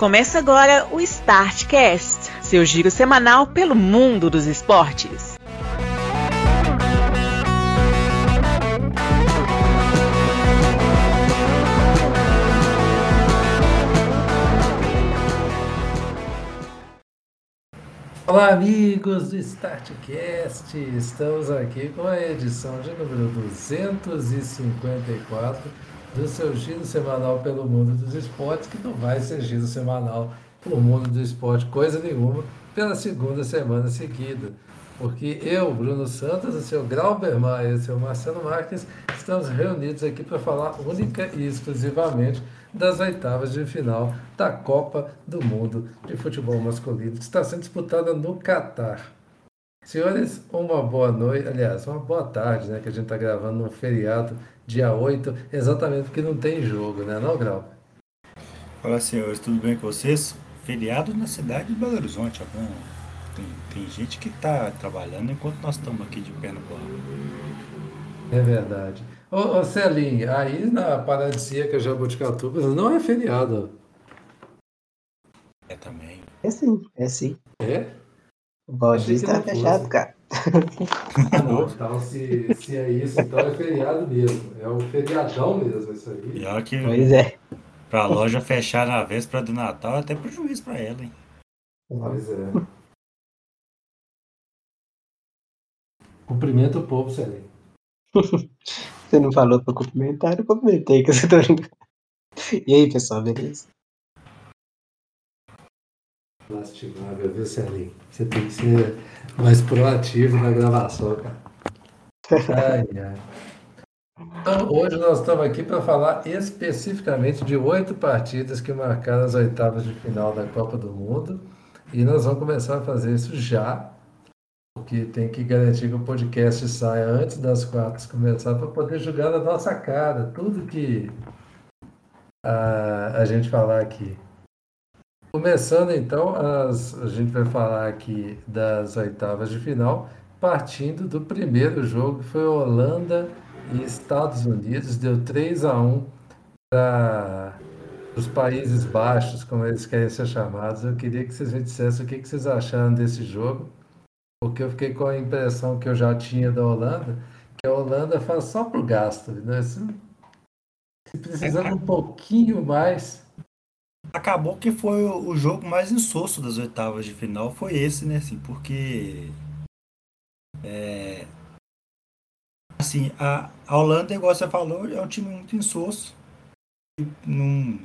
Começa agora o Startcast, seu giro semanal pelo mundo dos esportes. Olá, amigos do Startcast! Estamos aqui com a edição de número 254 do seu giro semanal pelo mundo dos esportes, que não vai ser giro semanal pelo mundo do esporte, coisa nenhuma, pela segunda semana seguida. Porque eu, Bruno Santos, o seu Grauber Maia e o seu Marcelo Marques estamos reunidos aqui para falar única e exclusivamente das oitavas de final da Copa do Mundo de Futebol Masculino, que está sendo disputada no Catar. Senhores, uma boa noite, aliás, uma boa tarde, né? Que a gente está gravando no feriado, dia 8, exatamente porque não tem jogo, né, não, Grau? Olá, senhores, tudo bem com vocês? Feriado na cidade de Belo Horizonte, algum... tem, tem gente que está trabalhando enquanto nós estamos aqui de pé no plano. É verdade. Ô, ô Celinho, aí na Paradisíaca Jabuticatuba não é feriado. É também. É sim, é sim. É? O Baldinho tá fechado, cara. Ah, não, então se, se é isso, então é feriado mesmo. É um feriadão mesmo isso aí. Pior que Pois é. pra loja fechar na véspera do Natal é até prejuízo pra ela, hein? Pois é. Cumprimenta o povo, Celinho. Você não falou pra cumprimentar, eu cumprimentei, que você tá brincando. E aí, pessoal, beleza? Lastimável, viu, Celinho? Você tem que ser mais proativo na gravação, cara. Ai, ai. Então, hoje nós estamos aqui para falar especificamente de oito partidas que marcaram as oitavas de final da Copa do Mundo. E nós vamos começar a fazer isso já, porque tem que garantir que o podcast saia antes das quartas começar para poder jogar na nossa cara tudo que a, a gente falar aqui. Começando então, as, a gente vai falar aqui das oitavas de final, partindo do primeiro jogo, que foi Holanda e Estados Unidos, deu 3 a 1 para os Países Baixos, como eles querem ser chamados. Eu queria que vocês me dissessem o que, que vocês acharam desse jogo, porque eu fiquei com a impressão que eu já tinha da Holanda, que a Holanda faz só pro gasto, né? Se, se precisando um pouquinho mais, Acabou que foi o jogo mais insosso das oitavas de final, foi esse, né? Assim, porque. É, assim, a, a Holanda, igual você falou, é um time muito insosso. que Não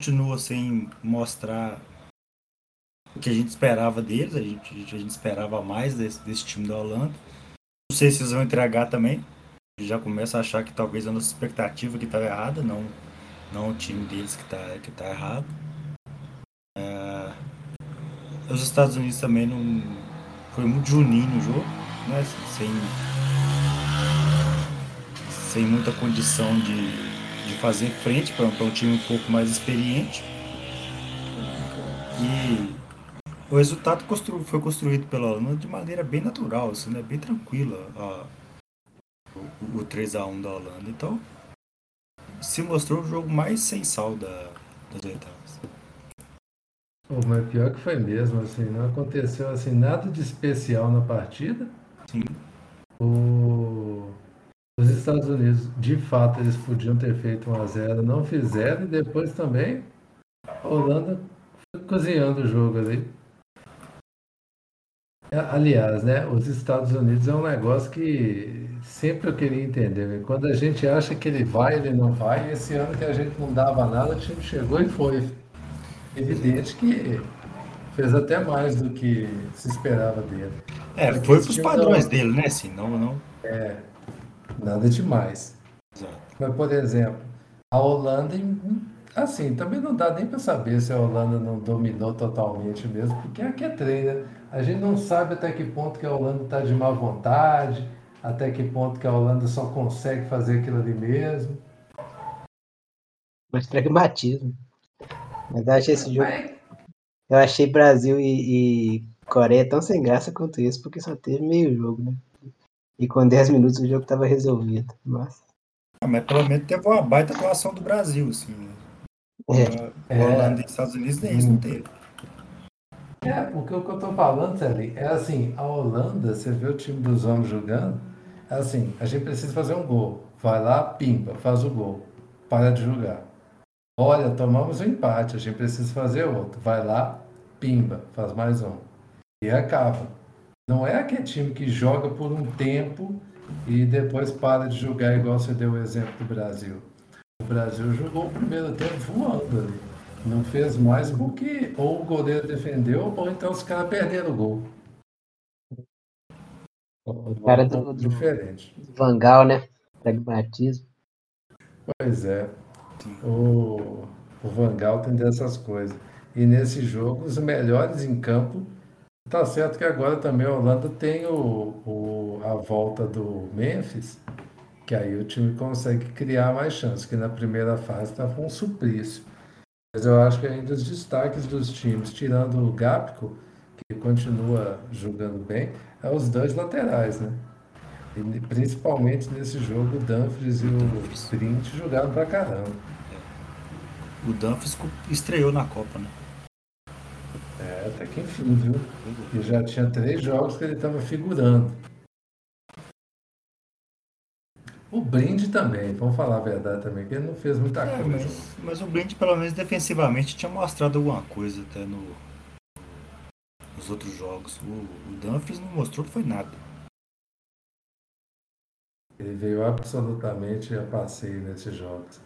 continua sem mostrar o que a gente esperava deles. A gente, a gente esperava mais desse, desse time da Holanda. Não sei se eles vão entregar também. Já começa a achar que talvez a nossa expectativa que estava errada, não não o time deles que tá, que tá errado. É, os Estados Unidos também não. Foi muito juninho no jogo, né? Sem, sem muita condição de, de fazer frente para um time um pouco mais experiente. E o resultado constru, foi construído pela Holanda de maneira bem natural, assim, né? bem tranquila o, o 3x1 da Holanda. Então, se mostrou o jogo mais sem sal da, das oitavas. Pô, mas pior que foi mesmo, assim, não aconteceu assim nada de especial na partida. Sim. O- Os Estados Unidos, de fato, eles podiam ter feito 1 a 0 não fizeram, e depois também a Holanda foi cozinhando o jogo ali. É, Aliás, né, os Estados Unidos é um negócio que sempre eu queria entender. né? Quando a gente acha que ele vai, ele não vai. Esse ano que a gente não dava nada, o time chegou e foi. Evidente que fez até mais do que se esperava dele. É, Porque foi pros time padrões não- dele, né? Assim, não, não. Nada demais. Exato. Mas, por exemplo, a Holanda, assim, também não dá nem para saber se a Holanda não dominou totalmente mesmo, porque aqui é treino, né? A gente não sabe até que ponto que a Holanda está de má vontade, até que ponto que a Holanda só consegue fazer aquilo ali mesmo. Mas pragmatismo. Mas eu achei esse jogo. Eu achei Brasil e, e Coreia tão sem graça quanto isso, porque só teve meio jogo, né? E com 10 minutos o jogo tava resolvido. Mas Ah, mas pelo menos teve uma baita atuação do Brasil, assim. né? É. Holanda e Estados Unidos nem isso não teve. É, porque o que eu estou falando, Sally, é assim, a Holanda, você vê o time dos homens jogando, é assim, a gente precisa fazer um gol. Vai lá, pimba, faz o gol. Para de jogar. Olha, tomamos um empate, a gente precisa fazer outro. Vai lá, pimba, faz mais um. E acaba. Não é aquele time que joga por um tempo e depois para de jogar, igual você deu o exemplo do Brasil. O Brasil jogou o primeiro tempo voando ali. Não fez mais porque ou o goleiro defendeu ou então os caras perderam o gol. O cara do, do Diferente. Vangal, né? Pragmatismo. Pois é. O, o Vangal tem dessas coisas. E nesse jogo, os melhores em campo. Tá certo que agora também a Holanda tem o, o, a volta do Memphis, que aí o time consegue criar mais chances, que na primeira fase estava um suplício. Mas eu acho que ainda os destaques dos times, tirando o Gapco, que continua jogando bem, é os dois laterais, né? E principalmente nesse jogo, o Dumfries e o Sprint jogaram pra caramba. O Dumfries estreou na Copa, né? É, até que enfim, viu? E já tinha três jogos que ele estava figurando. O Blind também, vamos falar a verdade também, que ele não fez muita É, coisa. mas, mas o Blind, pelo menos defensivamente, tinha mostrado alguma coisa até no, nos outros jogos. O, o Dumfries não mostrou que foi nada. Ele veio absolutamente a passeio nesses jogos.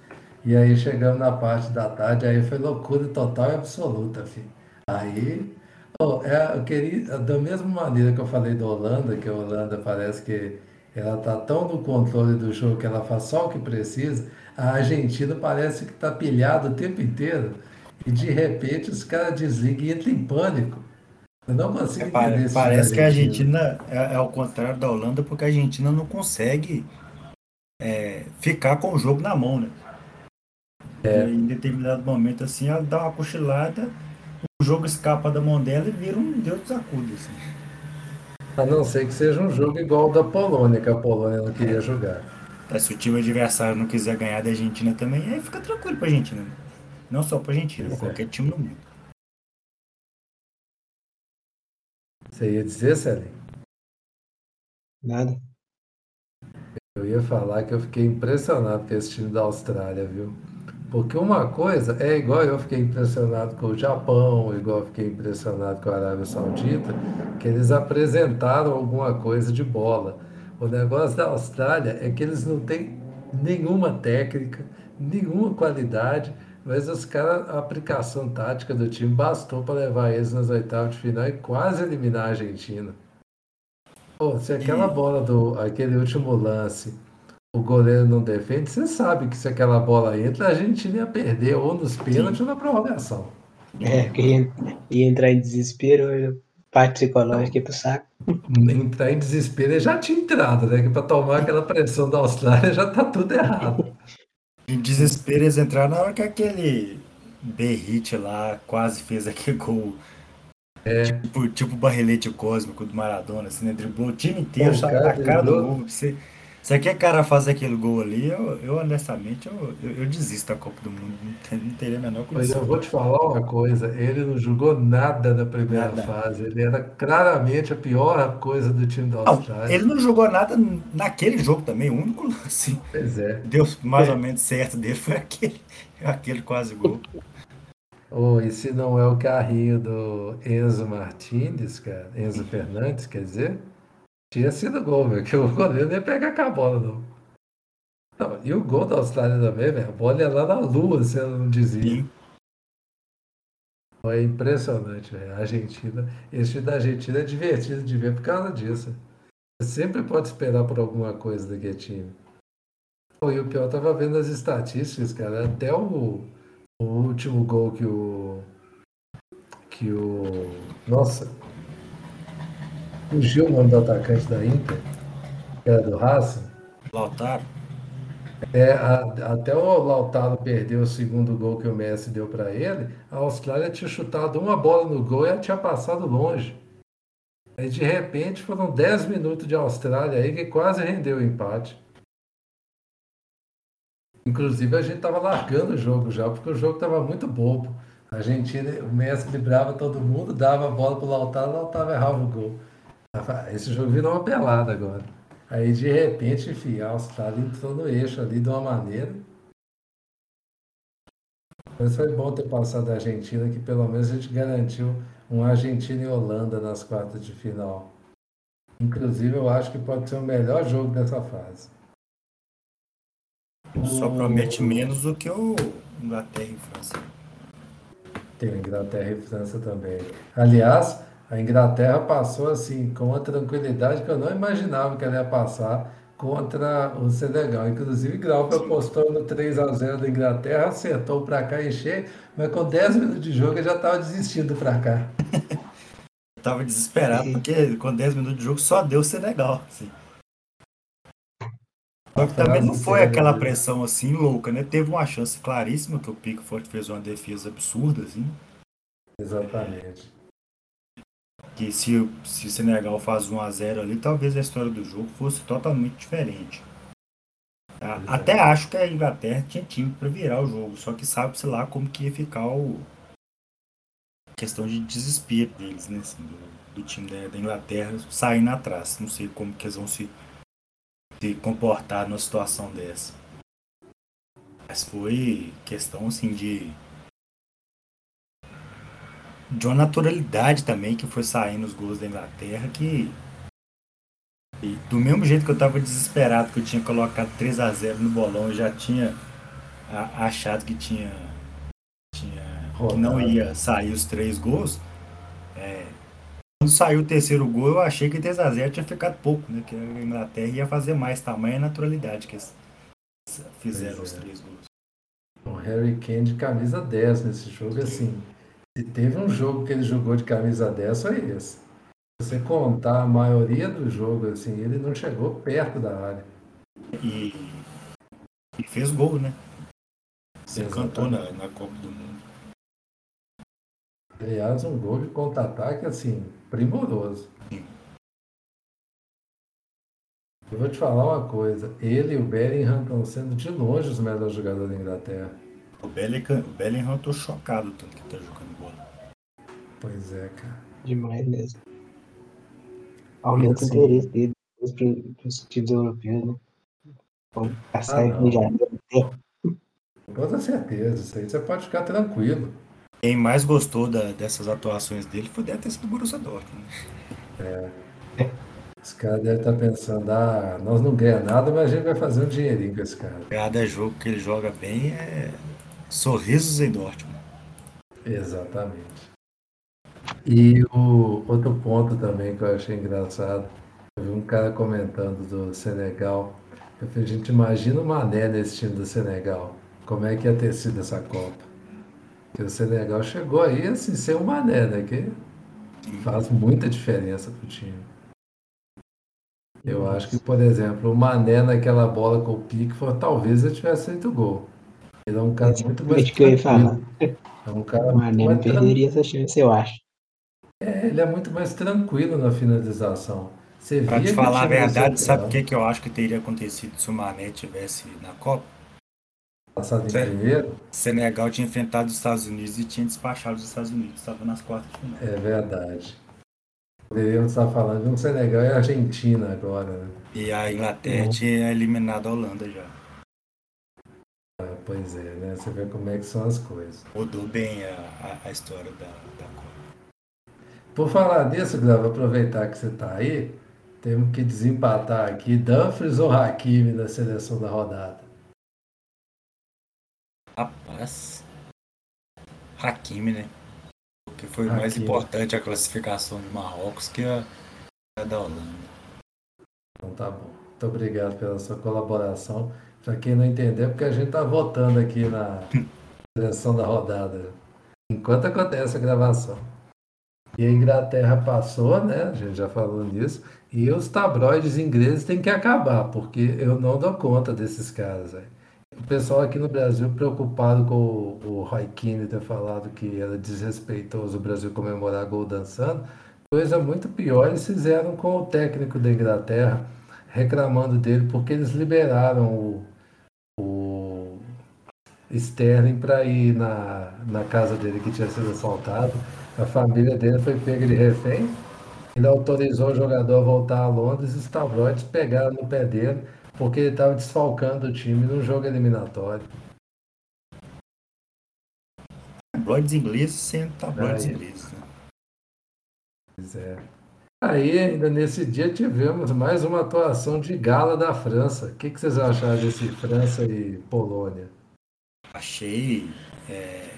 E aí chegamos na parte da tarde, aí foi loucura total e absoluta, filho. Aí, oh, é, eu queria, da mesma maneira que eu falei da Holanda, que a Holanda parece que ela tá tão no controle do jogo que ela faz só o que precisa, a Argentina parece que tá pilhada o tempo inteiro. E de repente os caras desligam e entram em pânico. Eu não consigo É, entender esse parece que a. Argentina é, é ao contrário da Holanda, porque a Argentina não consegue é, ficar com o jogo na mão, né? É. Em determinado momento, assim, ela dá uma cochilada, o jogo escapa da mão dela e vira um Deus dos acudos, assim. A não ser que seja um jogo igual da Polônia, que a Polônia não queria jogar. Tá, se o time adversário não quiser ganhar da Argentina também, aí fica tranquilo pra Argentina. Não só pra Argentina, pra é. qualquer time no mundo. Você ia dizer, Celi? Nada. Eu ia falar que eu fiquei impressionado com esse time da Austrália, viu? Porque uma coisa é igual eu fiquei impressionado com o Japão, igual eu fiquei impressionado com a Arábia Saudita, que eles apresentaram alguma coisa de bola. O negócio da Austrália é que eles não têm nenhuma técnica, nenhuma qualidade, mas os caras, a aplicação tática do time bastou para levar eles nas oitavas de final e quase eliminar a Argentina. Pô, se aquela bola do, aquele último lance, o goleiro não defende, você sabe que se aquela bola entra, a Argentina ia perder ou nos pênaltis ou na prorrogação. É, porque ia, ia entrar em desespero, parte psicológica ia pro saco. Entrar em desespero, já tinha entrado, né? Que para tomar aquela pressão da Austrália já tá tudo errado. Em desespero, eles entraram na hora que aquele Berrit lá quase fez aquele gol. É. Tipo, tipo o barrilete cósmico do Maradona, assim, né? Driblou o time inteiro, Pô, o sabe, cara cara do gol. Se, se aquele cara faz aquele gol ali, eu, eu honestamente, eu, eu, eu desisto da Copa do Mundo. Não, não teria a menor Mas eu condição. vou te falar uma coisa, ele não jogou nada na primeira Nada. fase. Ele era claramente a pior coisa do time da Não, Austrália. ele não jogou nada naquele jogo também. O único lance Pois é. deu mais É. ou menos certo dele foi aquele, aquele quase gol. Oh, e se não é o carrinho do Enzo Martinez, cara, Enzo Fernandes, quer dizer, tinha sido gol, velho, que o goleiro nem ia pegar com a bola, não. Não, e o gol da Austrália também, velho, a bola ia lá na lua, se ela não dizia. Foi impressionante, velho. A Argentina, esse time da Argentina é divertido de ver por causa disso. Você sempre pode esperar por alguma coisa daquele time. E o pior, tava vendo as estatísticas, cara, até o, o último gol que o. Que o. Nossa! Fugiu o nome do atacante da Inter, que era do Racing. Lautaro. É, a- até o Lautaro perdeu o segundo gol que o Messi deu para ele, a Austrália tinha chutado uma bola no gol e ela tinha passado longe. Aí de repente foram 10 minutos de Austrália aí que quase rendeu o empate. Inclusive a gente estava largando o jogo já, porque o jogo estava muito bobo. A Argentina, o Messi librava todo mundo, dava a bola pro Lautaro, o Lautaro errava o gol. Esse jogo virou uma pelada agora. Aí de repente, enfim, tá ali entrou no eixo ali de uma maneira. Mas foi bom ter passado a Argentina, que pelo menos a gente garantiu um Argentina e Holanda nas quartas de final. Inclusive, eu acho que pode ser o melhor jogo dessa fase. Só promete menos do que o Inglaterra e França. Tem Inglaterra e França também. Aliás, a Inglaterra passou assim com uma tranquilidade que eu não imaginava que ela ia passar contra o Senegal. Inclusive, Grau apostou no 3 a 0 da Inglaterra, acertou para cá encher, mas com 10 minutos de jogo ele já estava desistindo para cá. Tava desesperado, porque com 10 minutos de jogo só deu Senegal. Assim. Só que também não foi aquela pressão assim louca, né? Teve uma chance claríssima que o Pickford fez uma defesa absurda, assim. Exatamente. Que se, se o Senegal faz 1 a 0 ali, talvez a história do jogo fosse totalmente diferente. Tá? Até acho que a Inglaterra tinha time para virar o jogo, só que sabe-se lá como que ia ficar o questão de desespero deles, né? Assim, do, do, time da, da Inglaterra saindo atrás. Não sei como que eles vão se se comportar numa situação dessa. Mas foi questão assim de de uma naturalidade também que foi saindo os gols da Inglaterra que e do mesmo jeito que eu estava desesperado que eu tinha colocado 3 a 0 no bolão eu já tinha achado que tinha, tinha que não ia sair os três gols é, quando saiu o terceiro gol, eu achei que 3x0 tinha ficado pouco, né? Que a Inglaterra ia fazer mais tamanho e naturalidade que eles fizeram pois os é. três gols. O Harry Kane de camisa 10 nesse jogo, assim. Se teve um jogo que ele jogou de camisa 10, foi esse. Se você contar a maioria do jogo, assim, ele não chegou perto da área. E, e fez gol, né? Você cantou na, na Copa do Mundo. Aliás, um gol de contra-ataque, assim, primoroso. Eu vou te falar uma coisa. Ele e o Bellingham estão sendo de longe os melhores jogadores da Inglaterra. O Bellingham, o Bellingham eu tô chocado tanto que tá jogando bola. Pois é, cara. Demais mesmo. Aumenta o interesse dele para os times europeus, né? Vamos passar ah, já. Com toda certeza, isso aí você pode ficar tranquilo. Quem mais gostou da, dessas atuações dele foi deve ter sido o Borussia Dortmund. É. Esse cara deve estar tá pensando, ah, nós não ganhamos nada, mas a gente vai fazer um dinheirinho com esse cara. Cada jogo que ele joga bem é sorrisos em Dortmund. Exatamente. E o outro ponto também que eu achei engraçado, eu vi um cara comentando do Senegal. Eu falei, gente, imagina o Mané nesse time do Senegal. Como é que ia ter sido essa Copa? que o Senegal chegou aí assim, sem o Mané, né? Que faz muita diferença pro time. Eu acho que, por exemplo, o Mané naquela bola com o Pickford, talvez ele tivesse feito gol. Ele é um cara Esse muito mais. que eu ia falar. É um cara o Mané não perderia essa chance, eu acho. É, ele é muito mais tranquilo na finalização. Você pra te falar a verdade, sabe o que, que eu acho que teria acontecido se o Mané tivesse na Copa? Passado em primeiro. Senegal tinha enfrentado os Estados Unidos e tinha despachado os Estados Unidos. Estava nas quartas de final. É verdade. Poderíamos estar falando de um Senegal e Argentina agora. Né? E a Inglaterra tinha eliminado a Holanda já. Pois é, né? Você vê como é que são as coisas. Mudou bem a, a, a história da, da Copa. Por falar nisso, Grava, aproveitar que você está aí, temos que desempatar aqui Dumfries ou Hakimi na seleção da rodada. Rapaz. Hakimi, né? Porque foi Hakimi. mais importante a classificação de Marrocos que a, a da Holanda. Então tá bom. Muito obrigado pela sua colaboração. Para quem não entendeu, porque a gente tá votando aqui na seleção da rodada. Enquanto acontece a gravação. E a Inglaterra passou, né? A gente já falou nisso. E os tabloides ingleses têm que acabar, porque eu não dou conta desses caras. O pessoal aqui no Brasil preocupado com o, o Roy Keane ter falado que era desrespeitoso o Brasil comemorar gol dançando. Coisa muito pior eles fizeram com o técnico da Inglaterra, reclamando dele porque eles liberaram o Sterling para ir na, na casa dele que tinha sido assaltado. A família dele foi pega de refém. Ele autorizou o jogador a voltar a Londres e os tabloides pegaram no pé dele porque ele estava desfalcando o time num jogo eliminatório. Tabloides ingleses sendo tabloides ingleses. Né? Pois é. Aí, ainda nesse dia, tivemos mais uma atuação de gala da França. O que, que vocês acharam desse França e Polônia? Achei é,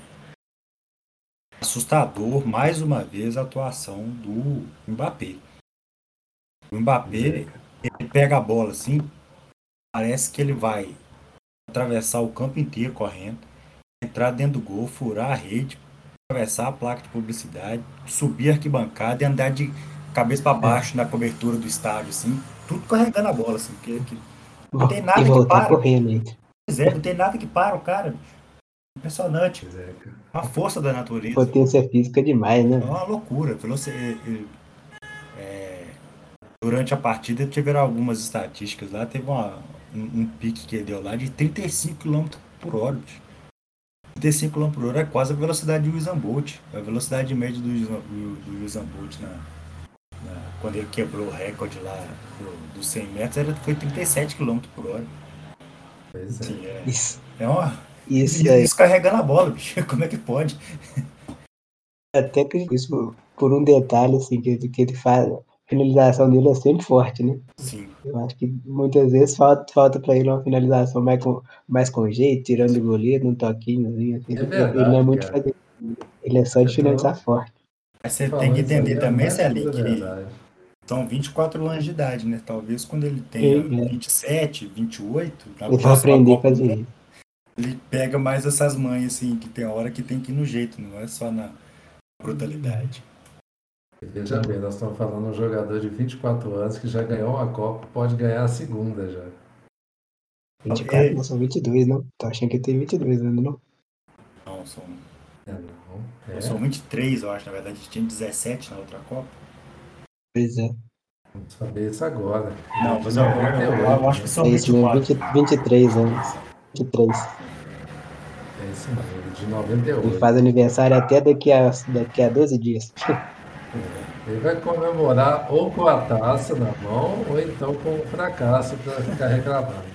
assustador, mais uma vez, a atuação do Mbappé. O Mbappé, ele pega a bola assim, parece que ele vai atravessar o campo inteiro correndo, entrar dentro do gol, furar a rede, atravessar a placa de publicidade, subir a arquibancada e andar de cabeça para baixo na cobertura do estádio, assim, tudo carregando a bola, assim, porque, que não tem nada que para. Correndo. Pois é, não tem nada que para o cara. Impressionante. É, a força da natureza. Potência física demais, né? É uma loucura. Você, é, durante a partida tiveram algumas estatísticas lá, teve uma, um, um, pique que ele deu lá de 35 km por hora. 35 km por hora é quase a velocidade do Usain Bolt. A velocidade média do, do, do Usain Bolt na, quando ele quebrou o recorde lá dos do 100 metros, era, foi 37 km por hora. Pois é. É, isso. é uma. Isso, aí. isso carregando a bola, bicho. Como é que pode? Até que isso por um detalhe assim, que, que ele faz. A finalização dele é sempre forte, né? Sim. Eu acho que muitas vezes falta, falta para ele uma finalização mais com, mais com jeito, tirando o goleiro, um toquinho. Assim, é verdade, ele não é muito fazer. Ele é só de finalizar forte. Mas você tem que entender também, Celinho, que são 24 anos de idade, né? Talvez quando ele tenha é. 27, 28, na ele vai aprender a fazer isso. Ele pega mais essas mães, assim, que tem hora que tem que ir no jeito, não é só na brutalidade. Veja bem, nós estamos falando de um jogador de 24 anos que já ganhou uma Copa, pode ganhar a segunda já. 24, é. não são 22, não? Tô achando que tem 22 ainda, não? Não, são. É, não. É. São 23, eu acho, na verdade. Tinha 17 na outra Copa. Pois é. Vamos saber isso agora. Não, mas eu, eu, eu, eu acho que são é isso, 24. 20, 23 anos. 23. É isso mesmo, de 98. Ele faz aniversário até daqui a, daqui a 12 dias. É, ele vai comemorar ou com a taça na mão, ou então com o fracasso para ficar reclamando.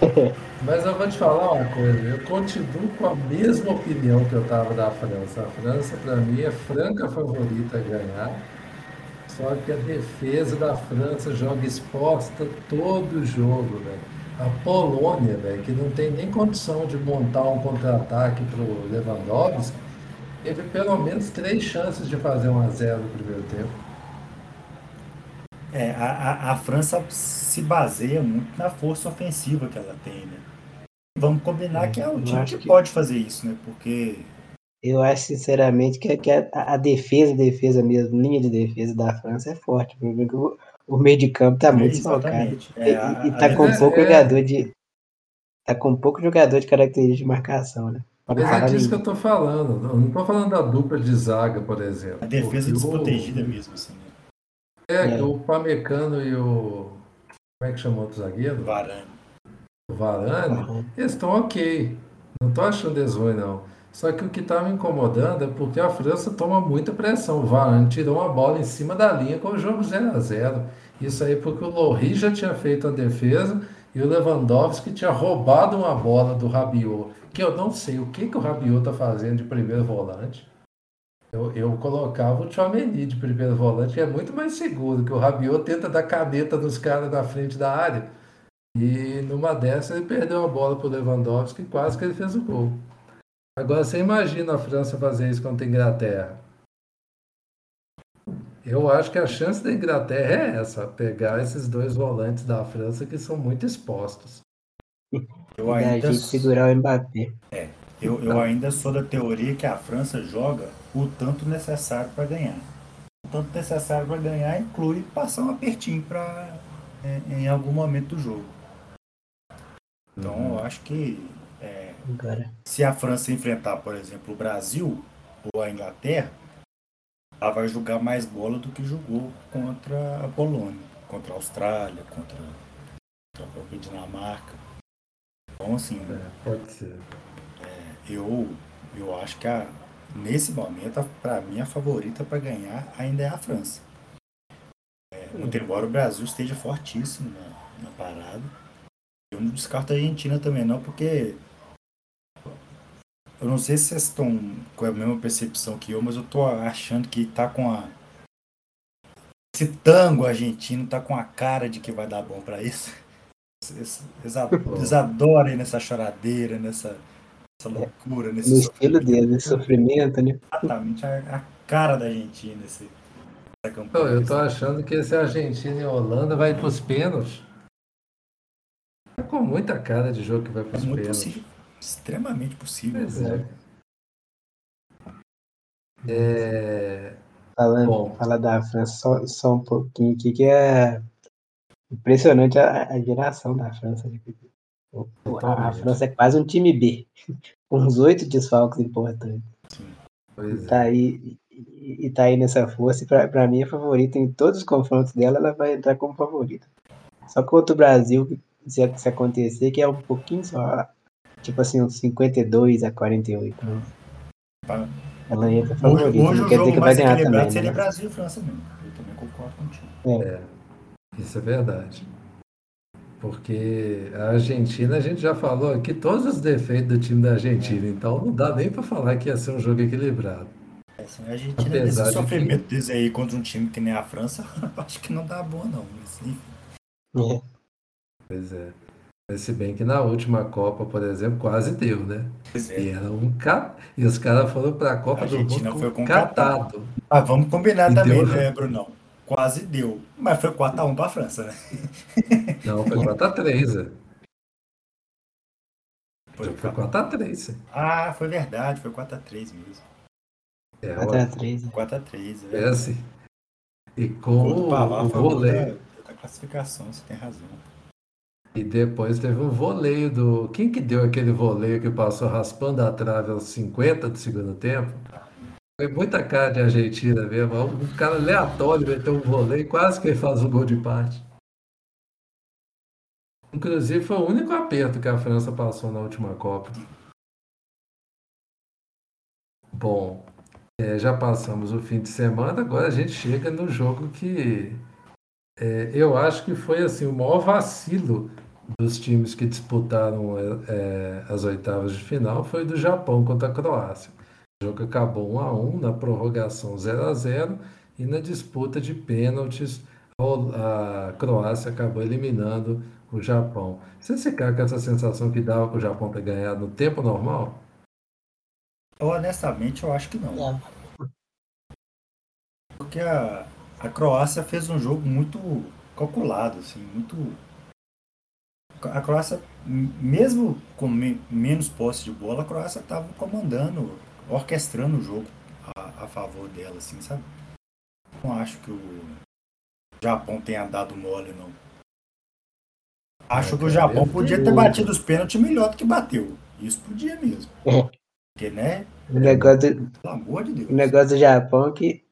Mas eu vou te falar uma coisa, eu continuo com a mesma opinião que eu estava da França. A França, para mim, é franca favorita a ganhar. Só que a defesa da França joga exposta todo o jogo, velho. A Polônia, velho, que não tem nem condição de montar um contra-ataque para o Lewandowski, teve pelo menos três chances de fazer um a zero no primeiro tempo. É, a, a, a, França se baseia muito na força ofensiva que ela tem, né? Vamos combinar é, que é o time que, que, pode fazer isso, né? Porque eu acho sinceramente que, que a, a, defesa, defesa mesmo, linha de defesa da França é forte. O, o meio de campo tá muito salgado. É, e, e tá com pouco é... jogador de. Tá com pouco jogador de característica de marcação, né? É disso que eu tô falando. Não tô falando da dupla de zaga, por exemplo. A defesa desprotegida o... mesmo, assim. Né? É, é, o Pamecano e o. Como é que chamou outro zagueiro? Varane. O Varane, uhum. eles estão ok. Não tô achando eles ruins, não. Só que o que está me incomodando é porque a França toma muita pressão. O Varane tirou uma bola em cima da linha com o jogo 0 a 0 Isso aí porque o Lohri já tinha feito a defesa e o Lewandowski tinha roubado uma bola do Rabiot. Que eu não sei o que, que o Rabiot está fazendo de primeiro volante. Eu, eu colocava o Tchouameni de primeiro volante, que é muito mais seguro, que o Rabiot tenta dar caneta nos caras na frente da área. E numa dessa ele perdeu a bola para o Lewandowski quase que ele fez o gol. Agora você imagina a França fazer isso contra a Inglaterra. Eu acho que a chance da Inglaterra é essa, pegar esses dois volantes da França que são muito expostos. Eu ainda... segurar o Mbappé. É, eu, eu ainda sou da teoria que a França joga o tanto necessário para ganhar. O tanto necessário para ganhar inclui passar um apertinho pra, em, é, em algum momento do jogo. Então uhum. eu acho que se a França enfrentar, por exemplo, o Brasil ou a Inglaterra, ela vai jogar mais bola do que jogou contra a Polônia, contra a Austrália, contra, contra a própria Dinamarca. Então Então, assim. É, pode ser. É, eu, eu acho que a, nesse momento, para mim, a favorita para ganhar ainda é a França. É, muito embora o Brasil esteja fortíssimo na, na parada. Eu não descarto a Argentina também, não, porque eu não sei se vocês estão com a mesma percepção que eu, mas eu tô achando que tá com a. Esse tango argentino tá com a cara de que vai dar bom para isso. Eles, eles adoram ir nessa choradeira, nessa, nessa loucura. Nesse no estilo dele, nesse sofrimento, né? Exatamente, a, a cara da Argentina, esse, essa campanha. Eu tô achando que esse Argentina e Holanda vai pros pênaltis. Tá com muita cara de jogo que vai pros é muito pênaltis. Possível extremamente possível. Pois é. é... Falando, Bom. fala da França só, só um pouquinho aqui, que é impressionante a, a geração da França. A, a, França é quase um time B, com uns oito desfalques importantes. Pois e, tá é. aí, e, e tá aí nessa força, e pra, pra mim é favorita em todos os confrontos dela, ela vai entrar como favorita. Só contra o Brasil, se, se acontecer, que é um pouquinho só tipo assim, uns 52 a 48. Né? Ela entra favorita. Hoje, hoje não quer dizer que vai ganhar também. Né? Seria Brasil e França mesmo. Eu também concordo contigo. É. é. Isso é verdade. Porque a Argentina, a gente já falou aqui todos os defeitos do time da Argentina, é. então não dá nem para falar que ia ser um jogo equilibrado. É, assim, a Argentina, Apesar sofrimento que... desse aí contra um time que nem a França, acho que não dá boa, não. Mas, enfim. É. Pois é. Se bem que na última Copa, por exemplo, quase deu, né? É. E, era um ca... e os caras foram para a Copa a do Mundo foi com catado. Ah, vamos combinar e também, deu... né, Brunão? Quase deu. Mas foi 4x1 para a França, né? Não, foi 4x3. É. Foi, foi 4x3. Ah, foi verdade, foi 4x3 mesmo. É, 4x3. 4x3, é. é assim. E com o, o, o vôlei. Da, da classificação, você tem razão. E depois teve um voleio do. Quem que deu aquele voleio que passou raspando a trave aos 50 do segundo tempo? Foi muita cara de Argentina mesmo. Um cara aleatório meteu um voleio quase que ele faz um gol de empate. Inclusive foi o único aperto que a França passou na última Copa. Bom, é, já passamos o fim de semana, agora a gente chega no jogo que é, eu acho que foi assim o maior vacilo dos times que disputaram é, as oitavas de final foi do Japão contra a Croácia. O jogo acabou 1 a 1 na prorrogação 0 a 0 e na disputa de pênaltis a Croácia acabou eliminando o Japão. Você ficar com essa sensação que dava para o Japão ter ganhado no tempo normal? Eu, honestamente, eu acho que não. Porque a, a Croácia fez um jogo muito calculado, assim, muito a Croácia, mesmo com me, menos posse de bola, a Croácia estava comandando, orquestrando o jogo a, a, favor dela, assim, sabe? Não acho que o Japão tenha dado mole, não. Acho que o Japão podia ter batido os pênaltis melhor do que bateu. Isso podia mesmo. Porque, né? O negócio, do, pelo amor de Deus. O negócio do Japão é que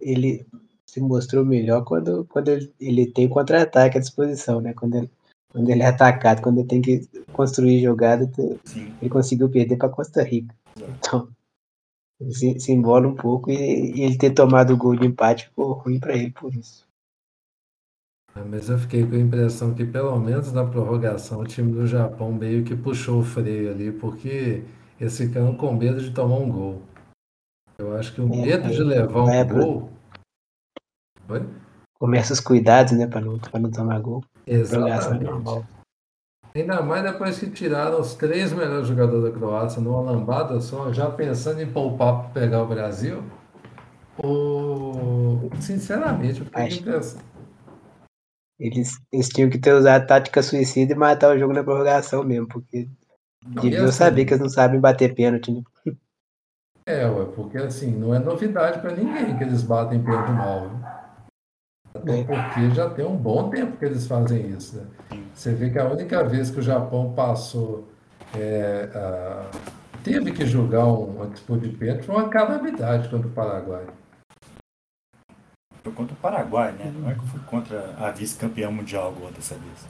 ele se mostrou melhor quando, quando ele, ele tem contra-ataque à disposição, né? Quando ele quando ele é atacado, quando ele tem que construir jogada, Sim. ele conseguiu perder para Costa Rica. Então, se, se embola um pouco e, e, ele ter tomado o gol de empate ficou ruim para ele por isso. Ah, mas eu fiquei com a impressão que, pelo menos na prorrogação, o time do Japão meio que puxou o freio ali, porque eles ficaram com medo de tomar um gol. Eu acho que o é, medo de levar um gol. Oi? Começa os cuidados, né, para não, não tomar gol. Exatamente. Ainda mais depois que tiraram os três melhores jogadores da Croácia numa lambada só, já pensando em poupar para pegar o Brasil. Ou, sinceramente, eu fiquei impressão. Eles, eles tinham que ter usado a tática suicida e matar o jogo na prorrogação mesmo, porque deviam assim, saber que eles não sabem bater pênalti. Né? É, ué, porque assim, não é novidade para ninguém que eles batem pênalti mal. Né? Até porque já tem um bom tempo que eles fazem isso. Né? Você vê que a única vez que o Japão passou, é, a, teve que julgar um, uma disputa de pênalti foi uma calamidade contra o Paraguai. Foi contra o Paraguai, né? Não é que foi contra a vice-campeã mundial agora dessa vez.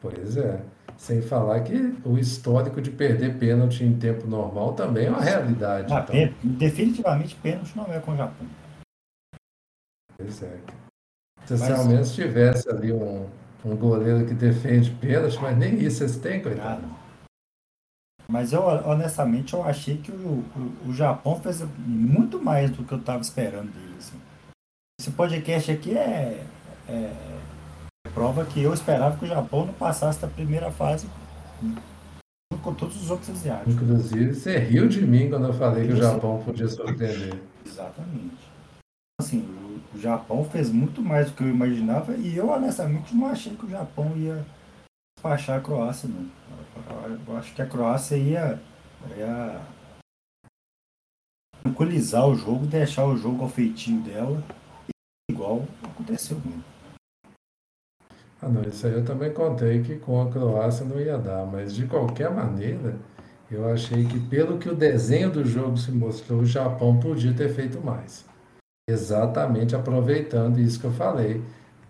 Pois é. Sem falar que o histórico de perder pênalti em tempo normal também é uma realidade. Ah, então. Definitivamente pênalti não é com o Japão. Se mas... ao menos tivesse ali um, um goleiro que defende pênalti, mas nem isso eles têm, coitado. Mas eu, honestamente, eu achei que o, o, o Japão fez muito mais do que eu estava esperando dele. Assim. Esse podcast aqui é, é, prova que eu esperava que o Japão não passasse da primeira fase com todos os outros asiáticos. Inclusive, você riu de mim quando eu falei que o Japão podia surpreender. Exatamente. Assim, o Japão fez muito mais do que eu imaginava e eu honestamente não achei que o Japão ia despachar a Croácia, não. Eu acho que a Croácia ia, ia tranquilizar o jogo, deixar o jogo ao feitinho dela, igual aconteceu mesmo. Ah, não, isso aí eu também contei que com a Croácia não ia dar, mas de qualquer maneira, eu achei que pelo que o desenho do jogo se mostrou, o Japão podia ter feito mais exatamente aproveitando isso que eu falei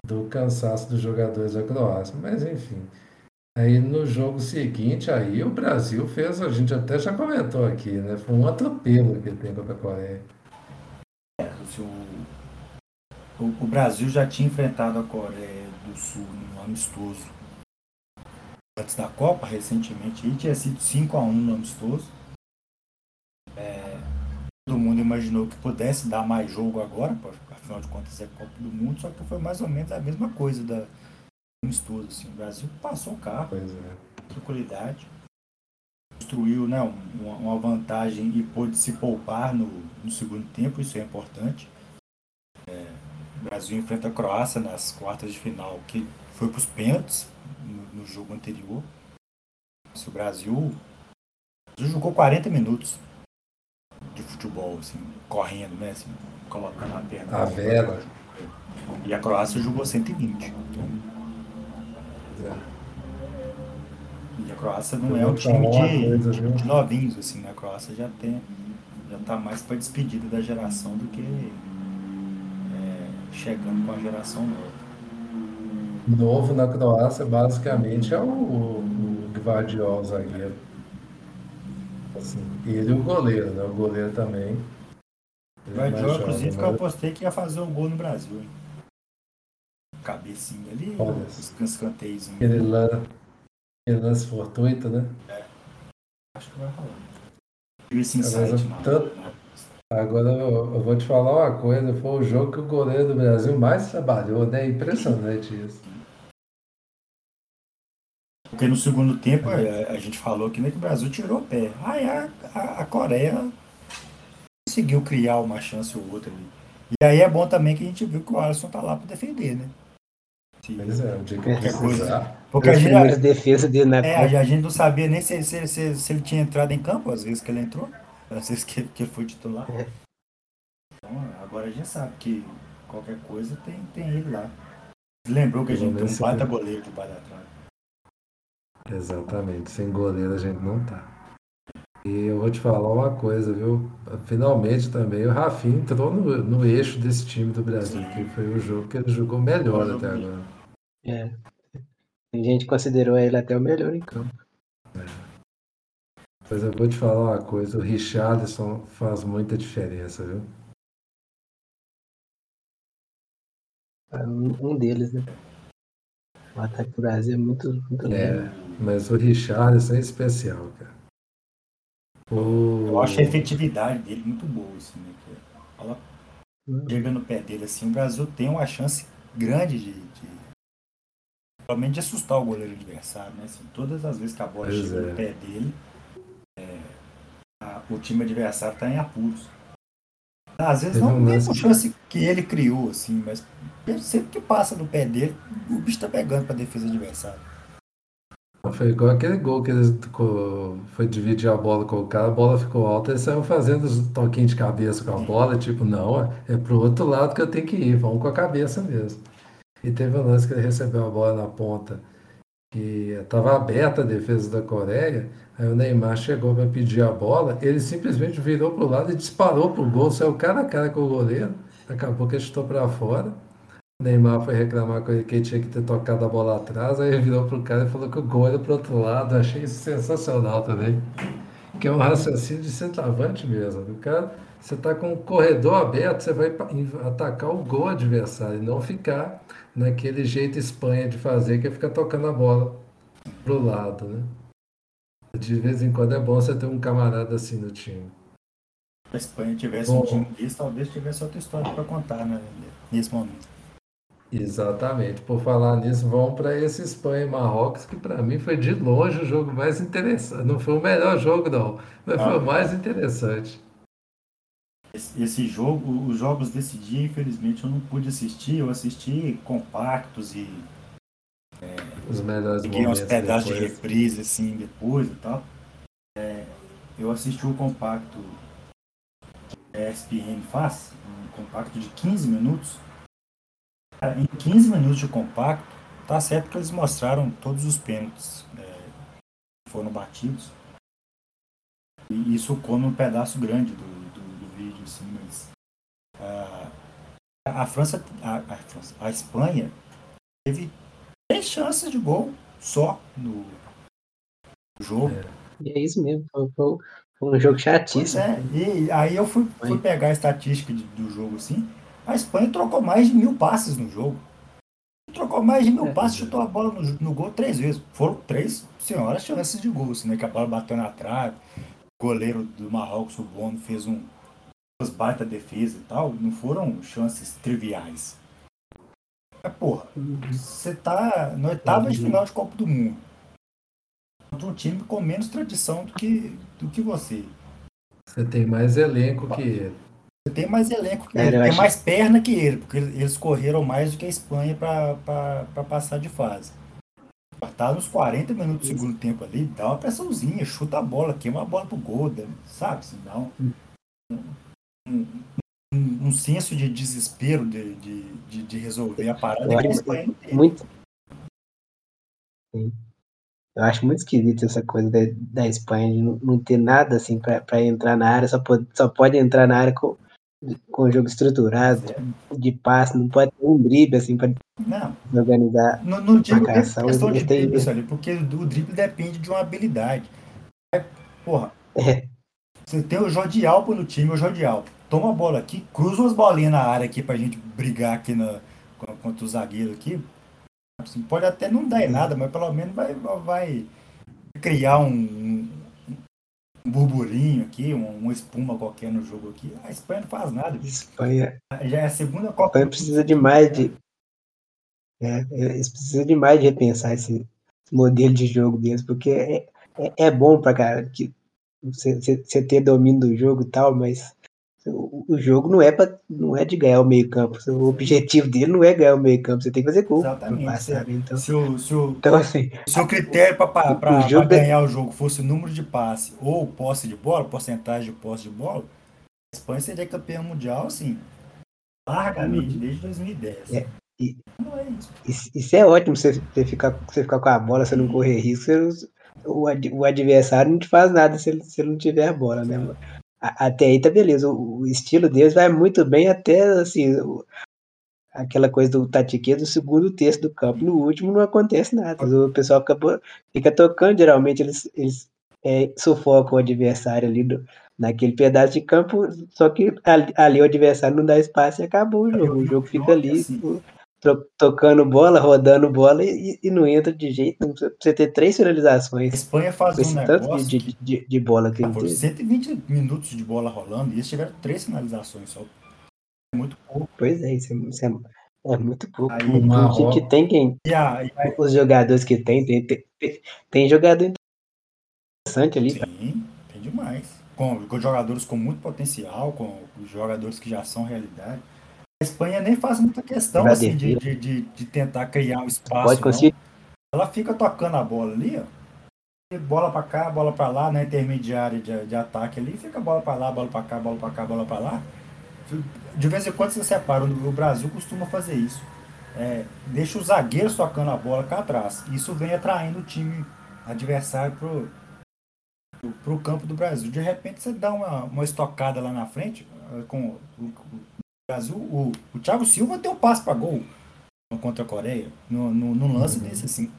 do cansaço dos jogadores da Croácia. Mas enfim, aí no jogo seguinte aí o Brasil fez, a gente até já comentou aqui, né? Foi um atropelo que tem contra a Coreia. É, o, o Brasil já tinha enfrentado a Coreia do Sul no amistoso antes da Copa, recentemente, e tinha sido 5 a 1 no amistoso todo mundo imaginou que pudesse dar mais jogo agora, afinal de contas é Copa do Mundo, só que foi mais ou menos a mesma coisa da estudo. Assim. O Brasil passou o carro, pois é. tranquilidade, construiu né, uma, uma, vantagem e pôde se poupar no, no segundo tempo, isso é importante. É, o Brasil enfrenta a Croácia nas quartas de final, que foi para os pênaltis no, no, jogo anterior. Se o Brasil, o Brasil jogou 40 minutos de futebol, assim, correndo, né? Assim, colocando a perna. A Vera. E a Croácia jogou 120. Então... É. E a Croácia não é um time de, de, novinhos, assim, né? A Croácia já tem. Já tá mais para despedida da geração do que é, chegando com a geração nova. Novo na Croácia, basicamente, é o, o Guardiola zagueiro. Assim, ele e o goleiro, né? O goleiro também. Guardiola, é inclusive, que eu apostei que ia fazer um gol no Brasil, hein? Cabecinha ali, Olha, os escanteios. Aquele, lan... Aquele lance fortuito, né? É. Acho que vai rolar. Esse insight, tanto... né? Agora eu, eu, vou te falar uma coisa, foi o jogo que o goleiro do Brasil mais trabalhou, né? Impressionante isso. Porque no segundo tempo a, a gente falou que, nem que o Brasil tirou o pé. Aí a, a, a, Coreia conseguiu criar uma chance ou outra ali. E aí é bom também que a gente viu que o Alisson tá lá para defender, né? Pois é, o dia que qualquer coisa. Porque a gente, defesa dele na é, a gente não sabia nem se, se, se, se, ele tinha entrado em campo, às vezes que ele entrou, às vezes que, que ele foi titular. É. Então agora a gente sabe que qualquer coisa tem, tem ele lá. Lembrou que a gente tem um baita goleiro de baixo atrás. Exatamente, sem goleiro a gente não tá. E eu vou te falar uma coisa, viu? Finalmente também o Rafinha entrou no, no eixo desse time do Brasil, que foi o jogo que ele jogou melhor até agora. É. A gente considerou ele até o melhor em campo. É. Mas eu vou te falar uma coisa, o Richarlison faz muita diferença, viu? É um deles, né? O ataque do Brasil é muito, muito é, mas o Richardson é especial, cara. O... Eu acho a efetividade dele muito boa, assim, né? Ela chega no pé dele, assim, o Brasil tem uma chance grande de, de realmente de assustar o goleiro adversário, né? Assim, todas as vezes que a bola pois chega é. no pé dele, é, a, o time adversário está em apuros. Às vezes não tem a chance que ele criou, assim, mas sempre que passa no pé dele, o bicho tá pegando pra defesa adversária. Foi igual aquele gol que eles foi dividir a bola com o cara, a bola ficou alta, eles saíram fazendo os toquinhos de cabeça com a bola, tipo, não, é pro outro lado que eu tenho que ir, vamos com a cabeça mesmo. E teve um lance que ele recebeu a bola na ponta, que estava aberta a defesa da Coreia, aí o Neymar chegou para pedir a bola, ele simplesmente virou pro lado e disparou pro gol, saiu cara a cara com o goleiro, acabou que ele chutou para fora. Neymar foi reclamar com ele que ele tinha que ter tocado a bola atrás, aí ele virou pro cara e falou que o gol era pro outro lado. Achei isso sensacional também. Que é um raciocínio de centroavante mesmo. O cara, você está com o corredor aberto, você vai atacar o gol adversário, e não ficar naquele jeito Espanha de fazer, que é ficar tocando a bola pro lado, né? De vez em quando é bom você ter um camarada assim no time. Se a Espanha tivesse bom, um time desse, talvez tivesse outra história para contar né, nesse momento. Exatamente. Por falar nisso, vamos para esse Espanha e Marrocos, que para mim foi de longe o jogo mais interessante. Não foi o melhor jogo, não, mas foi o mais interessante. Esse, esse, jogo, os jogos desse dia, infelizmente, eu não pude assistir. Eu assisti compactos e. É, os melhores peguei uns pedaços de reprise assim depois e tal. É, eu assisti o compacto que a ESPN faz, um compacto de 15 minutos em 15 minutos de compacto, tá certo que eles mostraram todos os pênaltis é, que foram batidos. E isso come um pedaço grande do, do, do vídeo, assim, mas a, a França, a, a, França, a Espanha teve três chances de gol só no jogo. E é isso mesmo, foi um jogo chatíssimo. É, e aí eu fui, fui pegar a estatística de, do jogo assim. A Espanha trocou mais de mil passes no jogo. Trocou mais de mil é, passes, chutou a bola no, no, gol três vezes. Foram três senhoras chances de gol, assim, né? Que a bola bateu na trave. O goleiro do Marrocos, o Bono, fez um, umas baita defesa e tal. Não foram chances triviais. Mas, porra, você tá no oitavo de final de Copa do Mundo. Contra um time com menos tradição do que, do que você. Você tem mais elenco que ele tem mais elenco que é, ele, tem acho... mais perna que ele, porque eles correram mais do que a Espanha para passar de fase. Tá nos 40 minutos do segundo tempo ali, dá uma pressãozinha, chuta a bola, queima a bola pro gol, sabe? Assim, dá um, um, um, um senso de desespero de, de, de, de resolver a parada que a Espanha não tem. Muito... Eu acho muito esquisito essa coisa da, da Espanha de não, não ter nada assim para entrar na área, só pode, só pode entrar na área com, com o jogo estruturado, de passe, não pode ter um drible assim para organizar. Não, não digo marcação, questão de drible, ali, porque o drible depende de uma habilidade. É, porra, é. você tem o Jordi Alpo no time, o Jordi Alpo. Toma a bola aqui, cruza umas bolinhas na área aqui pra gente brigar aqui na, contra o zagueiro aqui. Assim, pode até não dar em nada, mas pelo menos vai, vai criar um, um burburinho aqui, uma, uma, espuma qualquer no jogo aqui. A Espanha não faz nada. Espanha. Já é a segunda Copa. A Espanha precisa de mais de. É, eles precisam de mais de repensar esse modelo de jogo deles, porque é, é, é bom pra cara que você ter domínio do jogo e tal, mas o, jogo não é pra, não é de ganhar o meio campo. O objetivo dele não é ganhar o meio campo. Você tem que fazer gol. Exatamente. Passar, então, se, o, se, o, então, assim, se o critério para ganhar o jogo fosse o número de passe ou posse de bola, porcentagem de posse de bola, a Espanha seria campeã mundial, assim, largamente, uhum. desde 2010. É. E, é isso. isso. é ótimo você, você, ficar, você ficar com a bola, você não correr risco. Você, o, o adversário não te faz nada se ele, se ele não tiver a bola, né? Até aí tá beleza. O, o, estilo deles vai muito bem até assim. O, aquela coisa do tatiquê do segundo terço do campo. No último não acontece nada. O pessoal fica, fica tocando, geralmente eles, eles é, sufocam o adversário ali do, naquele pedaço de campo, só que ali, ali, o adversário não dá espaço e acabou o jogo. O jogo fica ali. Assim tocando bola, rodando bola e, e, não entra de jeito nenhum. Você ter três finalizações. A Espanha faz um tanto de, de, de, de, bola que ah, ele 120 minutos de bola rolando e eles tiveram três finalizações só. É muito pouco. Pois é, isso é, isso é, é muito pouco. Aí, um que tem quem. Os jogadores que tem, tem, tem, tem jogador interessante ali. Sim, tem demais. Com, com jogadores com muito potencial, com jogadores que já são realidade. A Espanha nem faz muita questão assim, de, de, de, de, tentar criar um espaço. Ela fica tocando a bola ali, ó. Bola para cá, bola para lá, na intermediária de, de ataque ali, fica bola para lá, bola para cá, bola para cá, bola para lá. De vez em quando você separa. O Brasil costuma fazer isso. É, deixa os zagueiros tocando a bola cá atrás. Isso vem atraindo o time adversário pro, pro, pro campo do Brasil. De repente você dá uma, uma estocada lá na frente com o, Brasil, o, o Thiago Silva deu passe para gol. contra a Coreia, no, no, num lance uhum. desse assim.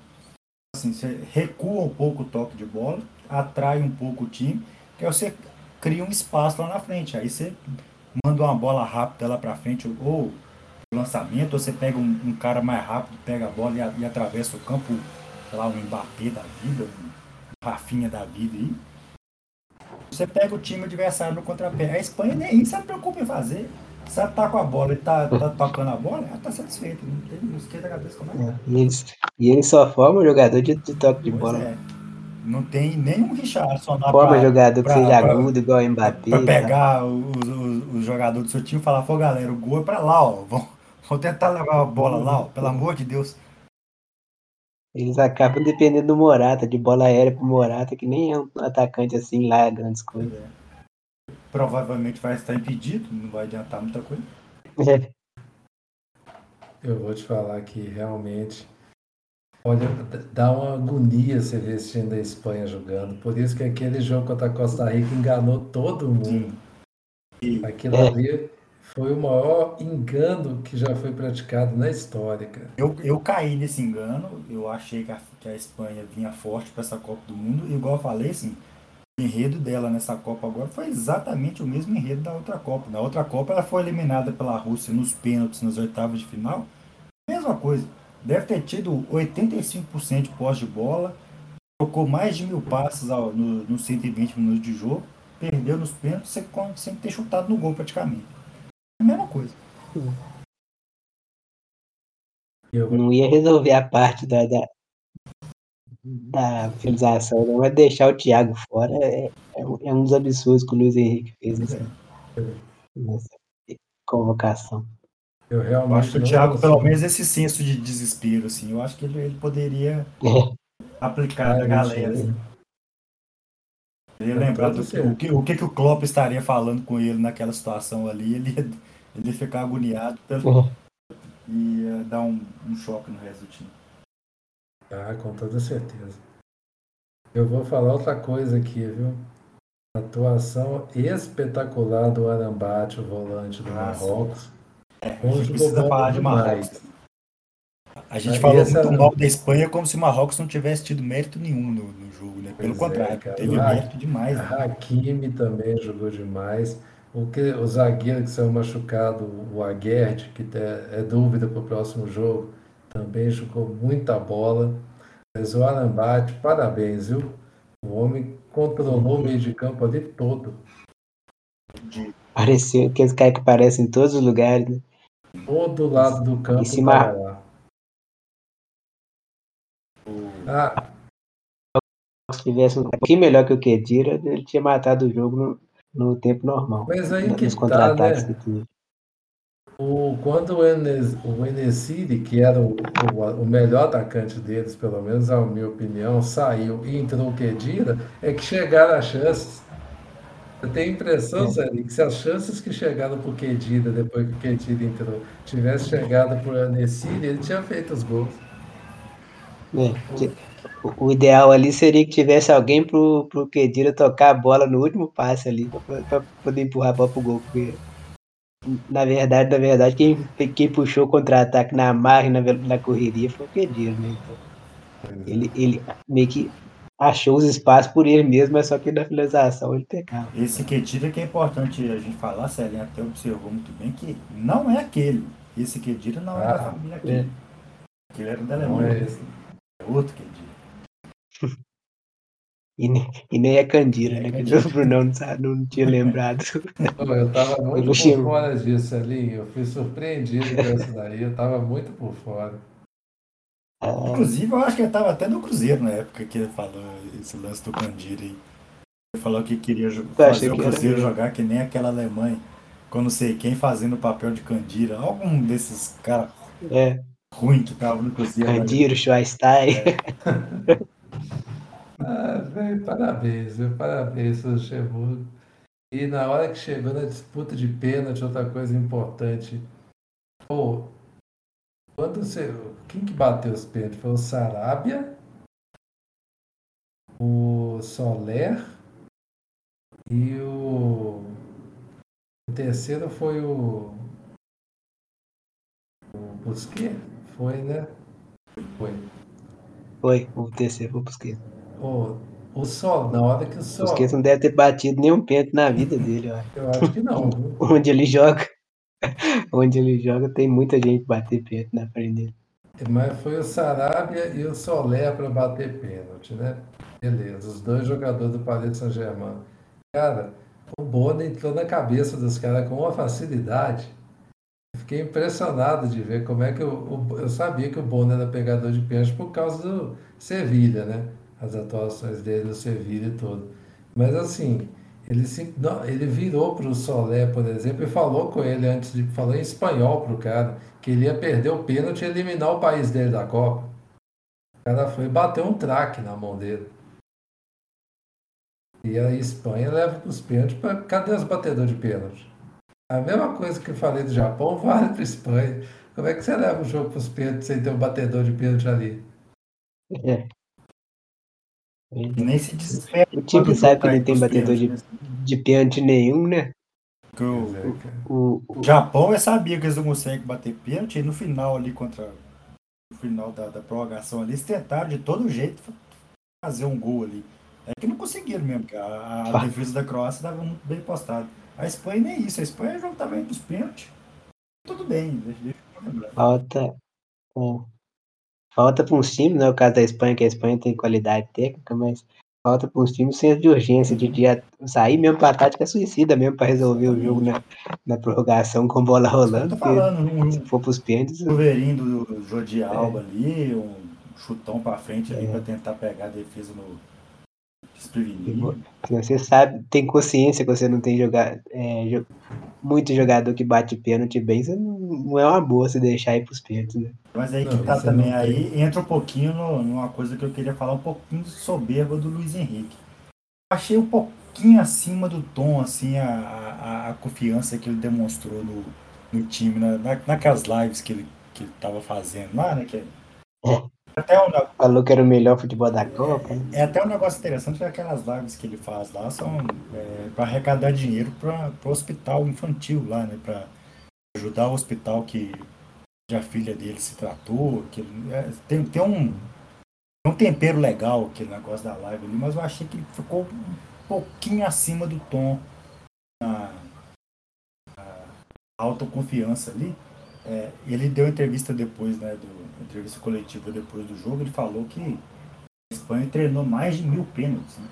assim. Você recua um pouco o toque de bola, atrai um pouco o time, que aí você cria um espaço lá na frente. Aí você manda uma bola rápida lá para frente, ou lançamento, ou você pega um, um, cara mais rápido, pega a bola e, e, atravessa o campo, sei lá, um Mbappé da vida, um Rafinha da vida aí. Você pega o time adversário no contrapé. A Espanha nem isso se preocupa em fazer. Se ela tá com a bola e tá, tá tocando a bola, ela tá satisfeita. Não, tem, não esquenta a cabeça como é. é. E, eles, e ele só forma o jogador de, de toque de pois bola. É. Não tem nenhum Richardson na Forma pra, jogador pra, que seja pra, agudo, igual o Mbappé. Pra pegar os, os, os jogadores do seu time e falar, pô, galera, o gol é pra lá, ó. Vão, vão tentar levar a bola lá, ó. Pelo amor de Deus. Eles acabam dependendo do Morata, de bola aérea pro Morata, que nem é um atacante assim lá, grandes coisas. Provavelmente vai estar impedido, não vai adiantar muita coisa. É. Eu vou te falar que realmente olha, dá uma agonia você ver esse time da Espanha jogando. Por isso que aquele jogo contra a Costa Rica enganou todo mundo. Sim. Aquilo é. ali foi o maior engano que já foi praticado na história, cara. Eu, eu caí nesse engano, eu achei que a, que a Espanha vinha forte para essa Copa do Mundo, e igual eu falei, assim, enredo dela nessa Copa agora foi exatamente o mesmo enredo da outra Copa. Na outra Copa ela foi eliminada pela Rússia nos pênaltis, nas oitavas de final. Mesma coisa. Deve ter tido 85% de pós de bola, trocou mais de mil passes nos no 120 minutos de jogo, perdeu nos pênaltis sem ter chutado no gol praticamente mesma coisa. Não ia resolver a parte da, da, da finalização, não vai deixar o Thiago fora. É, é, é, um dos absurdos que o Luiz Henrique fez nessa, nessa convocação. Eu realmente eu acho que o Thiago, pelo menos, esse senso de desespero, assim, eu acho que ele, ele poderia é. aplicar ah, na galera. Assim. Ele ia lembrar do que, o, que, o que, que o Klopp estaria falando com ele naquela situação ali, ele ia, ele ia ficar agoniado uhum. e ia dar um, um choque no resto do time. Ah, com toda certeza. Eu vou falar outra coisa aqui, viu? Atuação espetacular do Arambate, o volante do ah, Marrocos. É, a gente precisa falar de Marrocos. A gente falou muito mal da Espanha como se o Marrocos não tivesse tido mérito nenhum no, no jogo, né? Pelo pois é, contrário, é, teve mérito demais. Né? Hakimi também jogou demais. O, que, o zagueiro que saiu machucado, o Aguerd, que é dúvida para o próximo jogo, também jogou muita bola. Mas o Arambate, parabéns, viu? O homem controlou o meio de campo ali todo. Pareceu aqueles caras que aparecem em todos os lugares, né? Todo lado do campo. Em cima, lá. Ah. Se tivesse um pouquinho melhor que o Kedira, ele tinha matado o jogo no, no tempo normal. Mas aí que tá, né? O, quando o, Enes, o Enesiri, que era o, o, o, melhor atacante deles, pelo menos na minha opinião, saiu e entrou o Kedira, é que chegaram as chances. Eu tenho a impressão. Zé, que se as chances que chegaram para o Kedira, depois que o Kedira entrou, tivesse chegado para o Enesiri, ele tinha feito os gols. É, o ideal ali seria que tivesse alguém pro, pro Kedira tocar a bola no último passe ali, para poder empurrar a bola pro gol. Porque, na verdade, na verdade, quem, quem puxou o contra-ataque na marra e na, na correria foi o Kedira, né? Então, ele, ele meio que achou os espaços por ele mesmo, mas só que na finalização ele pecava. Esse Kedira que é importante a gente falar, Celinha até observou muito bem que não é aquele. Esse Kedira não ah, é da família aqui. É. Aquele era da Alemanha. É outro Kedira. E nem, e nem é Candira, né? Que o Brunão não, não tinha lembrado. Eu tava muito por fora disso ali. Eu fui surpreendido com isso daí. Eu tava muito por fora. Ah. Inclusive, eu acho que ele tava até no Cruzeiro na época que ele falou esse lance do Candira aí. Ele falou que queria fazer o Cruzeiro jogar que nem aquela Alemanha. Com não sei quem fazendo o papel de Candira. Algum desses caras. É ruim que tava no Cruzeiro. Candiro, Schweinstein. É. ah, parabéns, viu? parabéns, Luxemburgo. E na hora que chegou na disputa de pênalti, outra coisa importante. Pô, quando você. Quem que bateu os pênaltis? Foi o Sarabia, o Soler e o. O terceiro foi o. O Busquets? Foi, né? Foi. Foi, o terceiro foi o Busquets. O, o Sol, na hora que o Sol. Busquets não deve ter batido nenhum pênalti na vida dele, ó. Eu acho que não. Onde ele joga. Onde ele joga, tem muita gente bater pênalti na frente dele. Mas foi o Sarabia e o Solé para bater pênalti, né? Beleza, os dois jogadores do Paris Saint-Germain. Cara, o Bono entrou na cabeça dos caras com uma facilidade. Fiquei impressionado de ver como é que eu, eu sabia que o Bono era pegador de pênalti por causa do Sevilha, né? As atuações dele no Sevilha e tudo. Mas assim, ele, se, não, ele virou para o Solé, por exemplo, e falou com ele antes de falou em espanhol para o cara que ele ia perder o pênalti e eliminar o país dele da Copa. O cara foi bater um traque na mão dele. E a Espanha leva para os pênaltis. Pra... Cadê os batedores de pênalti? A mesma coisa que eu falei do Japão vale para a Espanha. Como é que você leva o jogo para os pênaltis sem ter um batedor de pênalti ali? É. Nem se desespera. O time sabe que não tem batedor de, de pênalti nenhum, né? O, o, o, Japão eu sabia que eles não conseguem bater pênalti e no final ali contra no final da, da prorrogação ali, eles tentaram de todo jeito fazer um gol ali. É que não conseguiram mesmo, porque a, a defesa da Croácia estava muito bem postada. A Espanha nem isso, a Espanha jogo estava entre os pênaltis. Tudo bem, deixa, deixa eu Falta. É, falta para uns times, né? O caso da Espanha, que a Espanha tem qualidade técnica, mas falta para uns times senso de urgência, de, de sair mesmo para a tática suicida mesmo para resolver o jogo na, na prorrogação com bola rolando. Tô falando, um, se for para os pênaltis. O Wolverine do Jordi Alba é. ali, um chutão para frente ali é. para tentar pegar a defesa no desprevenido. Você sabe, tem consciência que você não tem jogar, é, muito jogador que bate pênalti bem, você não, não, é uma boa se deixar ir para os pênaltis. Né? Mas aí que tá também, aí entra um pouquinho no, numa coisa que eu queria falar, um pouquinho soberba do Luiz Henrique. Achei um pouquinho acima do tom, assim, a, a, a confiança que ele demonstrou no, no time, na, na, naquelas lives que ele, que ele tava fazendo lá, né? Que, é. até um, Falou que era o melhor futebol da Copa. É, é até um negócio interessante que aquelas lives que ele faz lá são é, para arrecadar dinheiro para o hospital infantil lá, né? Para ajudar o hospital que a filha dele se tratou, que é, tem, tem um, um tempero legal aquele negócio da live ali, mas eu achei que ficou um pouquinho acima do tom na, na autoconfiança ali. É, ele deu entrevista depois, né, do, entrevista coletiva depois do jogo, ele falou que a Espanha treinou mais de mil pênaltis. Né?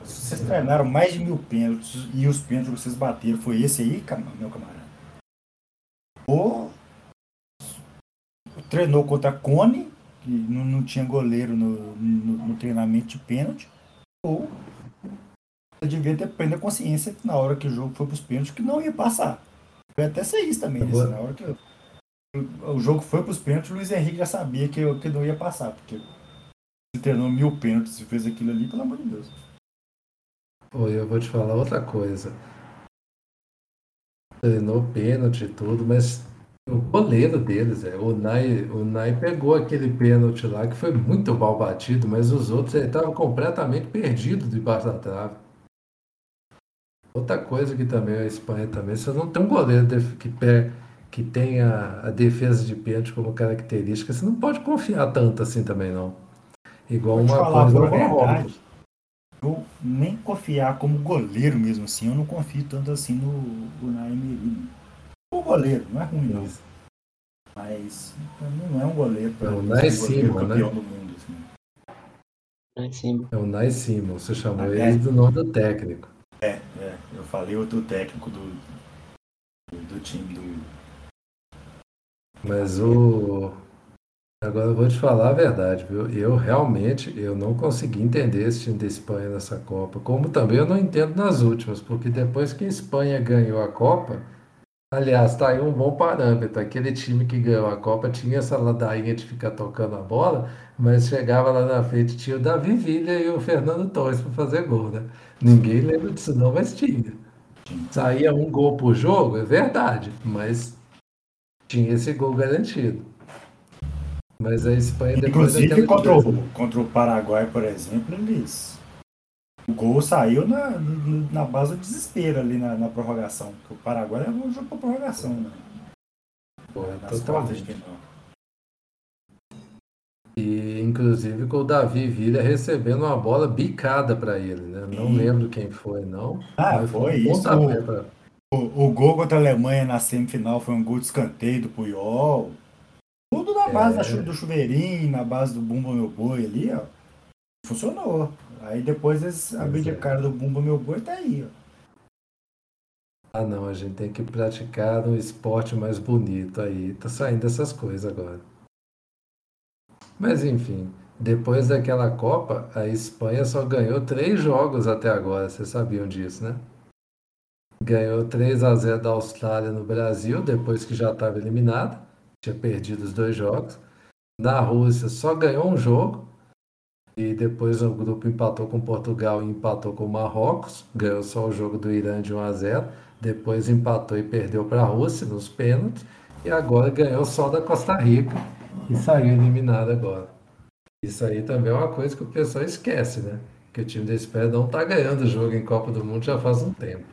Vocês treinaram mais de mil pênaltis e os pênaltis que vocês bateram foi esse aí, meu camarada? Ou treinou contra a Cone, que não, não tinha goleiro no, no, no, treinamento de pênalti, ou você devia ter plena consciência que na hora que o jogo foi para os pênaltis que não ia passar. Foi até ser isso também, né? na hora que o jogo foi para os pênaltis, o Luiz Henrique já sabia que, que não ia passar, porque se treinou mil pênaltis e fez aquilo ali, pelo amor de Deus. Oi, eu vou te falar outra coisa. Treinou pênalti e tudo, mas o goleiro deles, é, o Nai, o Nai pegou aquele pênalti lá que foi muito mal batido, mas os outros estavam completamente perdidos debaixo da trave. Outra coisa que também a Espanha também, você não tem um goleiro que, que tenha a defesa de pênalti como característica, você não pode confiar tanto assim também não. Igual uma falar coisa verdade, eu nem confiar como goleiro mesmo assim, eu não confio tanto assim no, no Naim o goleiro, não é ruim não. Mas não é um goleiro para o Nai Simon, né? do mundo. Assim. É o Nai Simon, você chamou é, ele do nome do técnico. É, é, eu falei outro técnico do, do time do. Mas o. Agora eu vou te falar a verdade, viu? Eu realmente eu não consegui entender esse time da Espanha nessa Copa. Como também eu não entendo nas últimas, porque depois que a Espanha ganhou a Copa, Aliás, tá aí um bom parâmetro. Aquele time que ganhou a Copa tinha essa ladainha de ficar tocando a bola, mas chegava lá na frente, tinha o Davi Villa e o Fernando Torres para fazer gol, né? Ninguém lembra disso não, mas tinha. Saía um gol por jogo, é verdade, mas tinha esse gol garantido. Mas a Espanha depois Inclusive contra o, contra o Paraguai, por exemplo, eles o gol saiu na, na base do desespero ali na, na prorrogação. o Paraguai levou o jogo para prorrogação. Né? Foi, totalmente. E inclusive com o Davi Villa recebendo uma bola bicada para ele, né? Não lembro quem foi, não. Ah, foi isso. Pra... O, o, gol contra a Alemanha na semifinal foi um gol de escanteio do Puyol. Tudo na base é. do chuveirinho, na base do Bumba Meu Boi ali, ó. Funcionou. Aí depois eles abdicaram é. do Bumba Meu Boi tá aí, ó. Ah, não, a gente tem que praticar um esporte mais bonito aí. Tá saindo essas coisas agora. Mas enfim, depois daquela Copa, a Espanha só ganhou três jogos até agora. Vocês sabiam disso, né? Ganhou 3 a 0 da Austrália no Brasil, depois que já estava eliminada. Tinha perdido os dois jogos. Na Rússia só ganhou um jogo. E depois o grupo empatou com Portugal e empatou com Marrocos. Ganhou só o jogo do Irã de 1 a 0 depois empatou e perdeu para a Rússia nos pênaltis, e agora ganhou só da Costa Rica e saiu eliminado agora. Isso aí também é uma coisa que o pessoal esquece, né? Que o time da Espanha não está ganhando o jogo em Copa do Mundo já faz um tempo.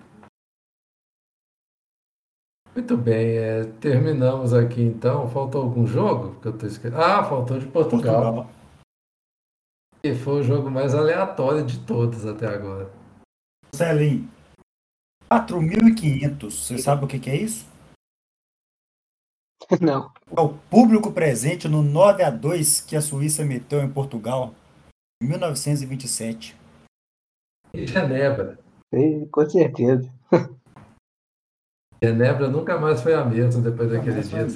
Muito bem, é, terminamos aqui então. Faltou algum jogo que eu tô esquecendo? Ah, faltou de Portugal. Portugal. E foi o jogo mais aleatório de todos até agora. Celinho, 4.500. Você sabe o que, que é isso? Não. É o público presente no 9 a 2 que a Suíça meteu em Portugal em 1927. Em Genebra. Sim, com certeza. Genebra nunca mais foi a mesma depois daquele dia.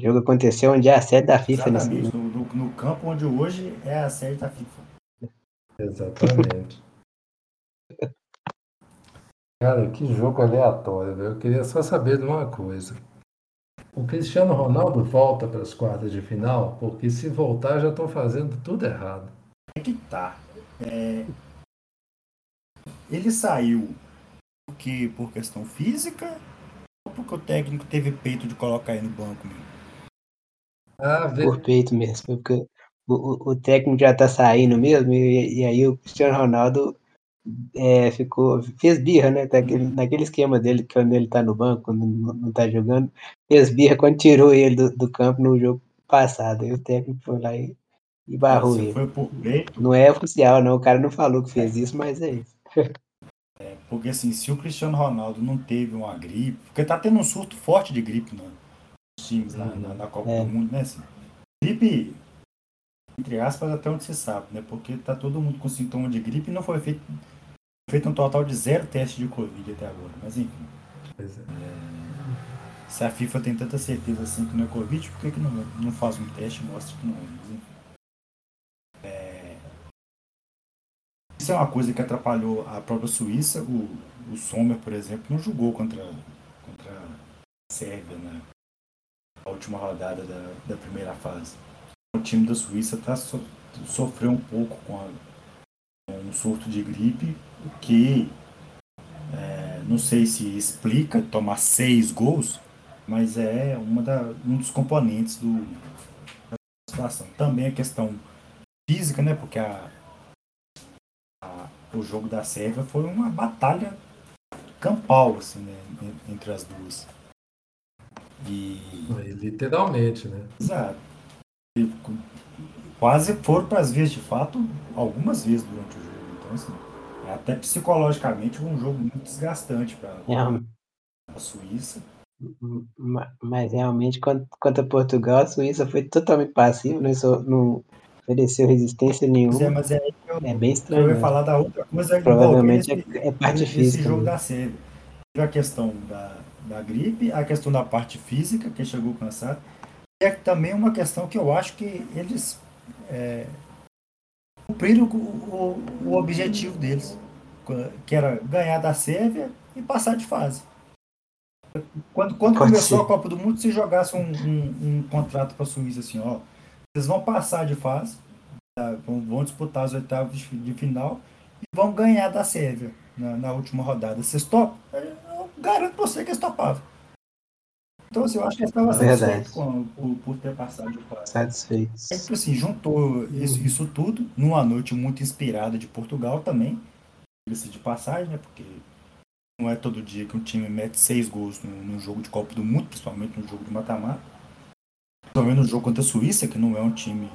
O jogo aconteceu onde é a sede da FIFA. Exatamente, no, no, no campo onde hoje é a sede da FIFA. Exatamente. Cara, que jogo aleatório, Eu queria só saber de uma coisa. O Cristiano Ronaldo volta para as quartas de final, porque se voltar já estão fazendo tudo errado. É que tá. É... Ele saiu porque por questão física ou porque o técnico teve peito de colocar ele no banco mesmo? Ah, Por peito mesmo, porque o, o, técnico já tá saindo mesmo, e, e aí o Cristiano Ronaldo é, ficou, fez birra, né? Naquele, naquele esquema dele, quando ele tá no banco, quando não, não tá jogando, fez birra quando tirou ele do, do campo no jogo passado. Aí o técnico foi lá e, e barrou ele. Não é oficial, não. O cara não falou que fez isso, mas é isso. É, porque assim, se o Cristiano Ronaldo não teve uma gripe, porque tá tendo um surto forte de gripe nos times lá na, na Copa é. do Mundo, né? Assim, gripe, entre aspas, até onde se sabe, né? Porque tá todo mundo com sintoma de gripe e não foi feito, feito um total de zero teste de Covid até agora. Mas enfim. É. É, se a FIFA tem tanta certeza assim que não é Covid, por que, que não, não faz um teste e mostra que não é? Mas, enfim. É... Isso é uma coisa que atrapalhou a própria Suíça. O, o Sommer, por exemplo, não jogou contra, contra a Sérvia última rodada da, da primeira fase o time da Suíça tá so, sofreu um pouco com, a, um surto de gripe, o que é, não sei se explica tomar seis gols, mas é uma da, um dos componentes do, da situação. Também a questão física, né? Porque a, a, o jogo da Sérvia foi uma batalha campal, assim, né, entre as duas. E... Literalmente, né? Exato quase foram para as vias de fato algumas vezes durante o jogo. Então, assim, é até psicologicamente um jogo muito desgastante para é. a Suíça. Mas realmente, quanto a Portugal, a Suíça foi totalmente passiva, não, não ofereceu resistência nenhuma. É, mas é, eu, é bem estranho. Eu ia falar da outra coisa Provavelmente esse, é, é parte física. Esse jogo da Sérvia. A questão da, da gripe, a questão da parte física, que chegou cansado, é também uma questão que eu acho que eles é, cumpriram o, o, o, objetivo deles, que era ganhar da Sérvia e passar de fase. Quando, quando começou ser. a Copa do Mundo, se jogasse um, um, um contrato para a Suíça assim, ó, vocês vão passar de fase, tá? vão, vão, disputar as oitavas de, de, final e vão ganhar da Sérvia na, na última rodada. Vocês topam? Garanto você que eles topavam. Então, assim, eu acho que ele estava satisfeito com, por, por, ter passado de fase. Satisfeito. É, tipo assim, juntou isso, isso, tudo numa noite muito inspirada de Portugal também. De passagem, né? Porque não é todo dia que um time mete seis gols num, jogo de Copa do Mundo, principalmente no jogo de mata-mata. Também no jogo contra a Suíça, que não é um time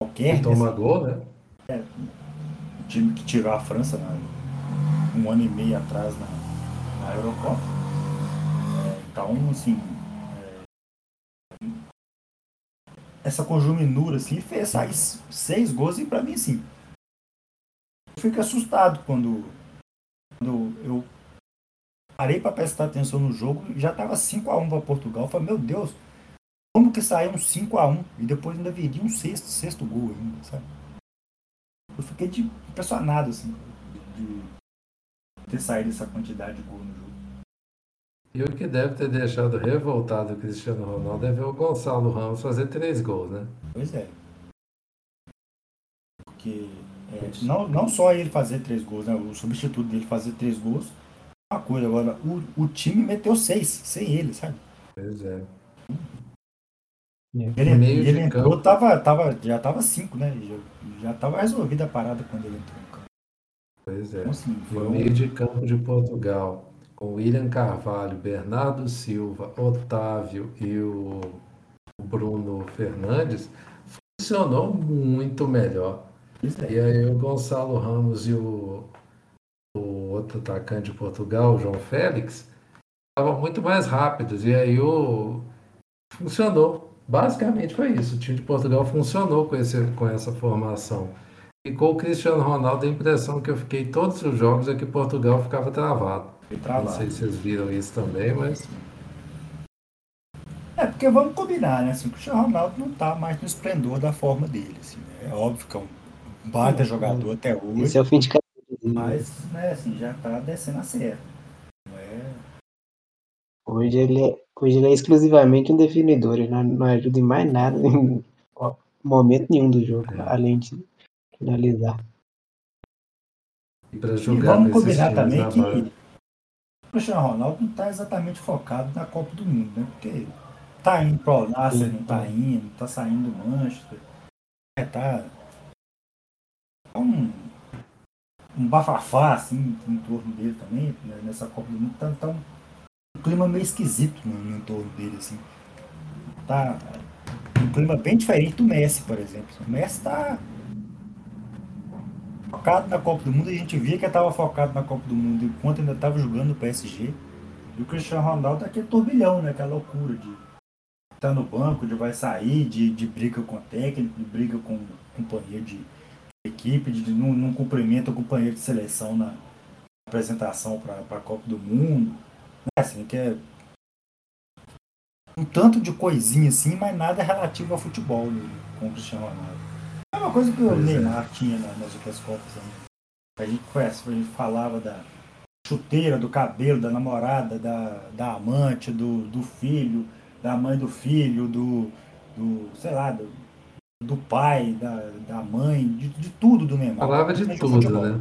qualquer. Toma né? gol, né? É, um time que tirou a França né, um ano e meio atrás na, na Eurocopa. Então, assim, é, essa conjuminura assim, fez sair seis gols e para mim, assim, eu fico assustado quando, quando eu parei para prestar atenção no jogo e já estava 5x1 para Portugal. Eu falei, meu Deus, como que saiu um 5x1 e depois ainda viria um sexto, sexto gol ainda, sabe? Eu fiquei de, impressionado, assim, de ter saído essa quantidade de gol no jogo. E o que deve ter deixado revoltado o Cristiano Ronaldo é ver o Gonçalo Ramos fazer três gols, né? Pois é. Porque é, não, não só ele fazer três gols, né? O substituto dele fazer três gols, uma coisa. Agora, o, o time meteu seis, sem ele, sabe? Pois é. Ele, ele entrou, campo. tava, tava, já tava cinco, né? Já, já tava resolvida a parada quando ele entrou. Pois é. Então, assim, no meio de campo de Portugal, com William Carvalho, Bernardo Silva, Otávio e o Bruno Fernandes, funcionou muito melhor. É. E aí o Gonçalo Ramos e o, o outro atacante de Portugal, o João Félix, estavam muito mais rápidos. E aí o funcionou. Basicamente foi isso. O time de Portugal funcionou com, esse, com essa formação. E com o Cristiano Ronaldo, a impressão que eu fiquei todos os jogos é que Portugal ficava travado. travado. Não sei se vocês viram isso também, mas. É, porque vamos combinar, né? Assim, o Cristiano Ronaldo não está mais no esplendor da forma dele. Assim, né? É óbvio que é um baita jogador até hoje. Esse é o fim de carreira. Mas, né, assim, já está descendo a serra. Não é... Hoje ele é, hoje ele é exclusivamente um definidor, ele não, não ajuda em mais nada, em momento nenhum do jogo, é. além de finalizar. E para jogar e vamos combinar também que o Cristiano Ronaldo não está exatamente focado na Copa do Mundo, né? Porque tá indo para o Nasser, não tá indo, tá saindo do Manchester, é, tá, tá um, um bafafá assim em torno dele também, né? nessa Copa do Mundo, tá, tá um, um, clima meio esquisito no, no entorno dele, assim. Tá um clima bem diferente do Messi, por exemplo. O Messi tá focado na Copa do Mundo, a gente via que estava focado na Copa do Mundo enquanto ainda estava jogando no PSG. E o Cristiano Ronaldo é aquele turbilhão, né? Aquela loucura de estar tá no banco, de vai sair, de, de briga com o técnico, de briga com o companheiro de equipe, de não, não cumprimenta o companheiro de seleção na apresentação para a Copa do Mundo. É assim, que é um tanto de coisinha assim, mas nada relativo ao futebol né, com o Cristiano Ronaldo. É uma coisa que o é. Neymar é. tinha nas outras Copas. A gente conhece, a gente falava da chuteira, do cabelo, da namorada, da, da amante, do, do filho, da mãe do filho, do, do sei lá, do, do pai, da, da mãe, de, de tudo do Neymar. Falava de tudo, né?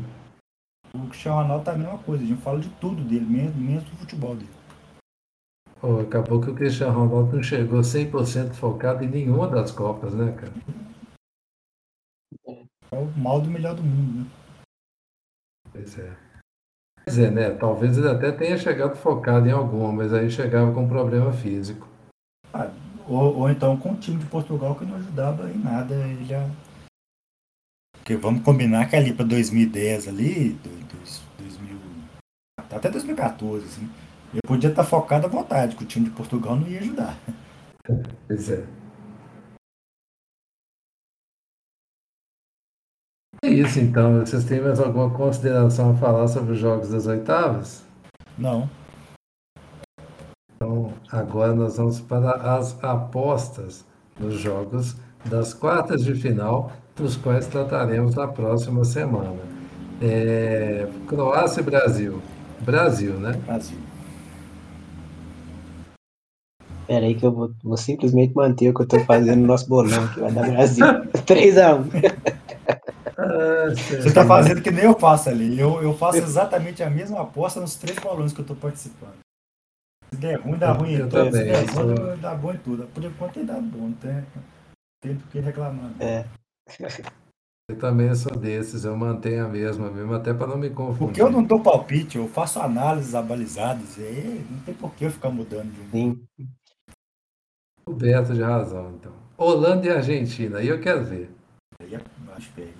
O Cristiano Ronaldo tá a mesma coisa, a gente fala de tudo dele, menos, menos do futebol dele. Pô, acabou que o Cristiano Ronaldo não chegou 100% focado em nenhuma das Copas, né, cara? É o mal do melhor do mundo, né? Pois é. Pois é, né? Talvez ele até tenha chegado focado em alguma, mas aí chegava com problema físico. Ah, ou, ou, então com o time de Portugal que não ajudava em nada ele já. Porque vamos combinar que ali para 2010 ali, 2000, até 2014, assim, ele podia estar focado à vontade, que o time de Portugal não ia ajudar. Pois é. É isso então. Vocês têm mais alguma consideração a falar sobre os jogos das oitavas? Não. Então, agora nós vamos para as apostas dos jogos das quartas de final, dos quais trataremos na próxima semana. É... Croácia e Brasil. Brasil, né? Brasil. Pera aí que eu vou, vou simplesmente manter o que eu estou fazendo no nosso bolão, que vai dar Brasil. 3x1. Ah, Você está fazendo que nem eu faço ali. Eu, eu faço exatamente a mesma aposta nos três balões que eu estou participando. Se der ruim, dá ruim em tudo. Se der bom, dá bom em tudo. Por enquanto tem dado bom, não tem, tem do que reclamar. É. Eu também sou desses, eu mantenho a mesma mesmo, até para não me confundir. Porque eu não dou palpite, eu faço análises abalizadas, e não tem por que eu ficar mudando de Sim. Coberto de razão, então. Holanda e Argentina, aí eu quero ver. Aí eu acho que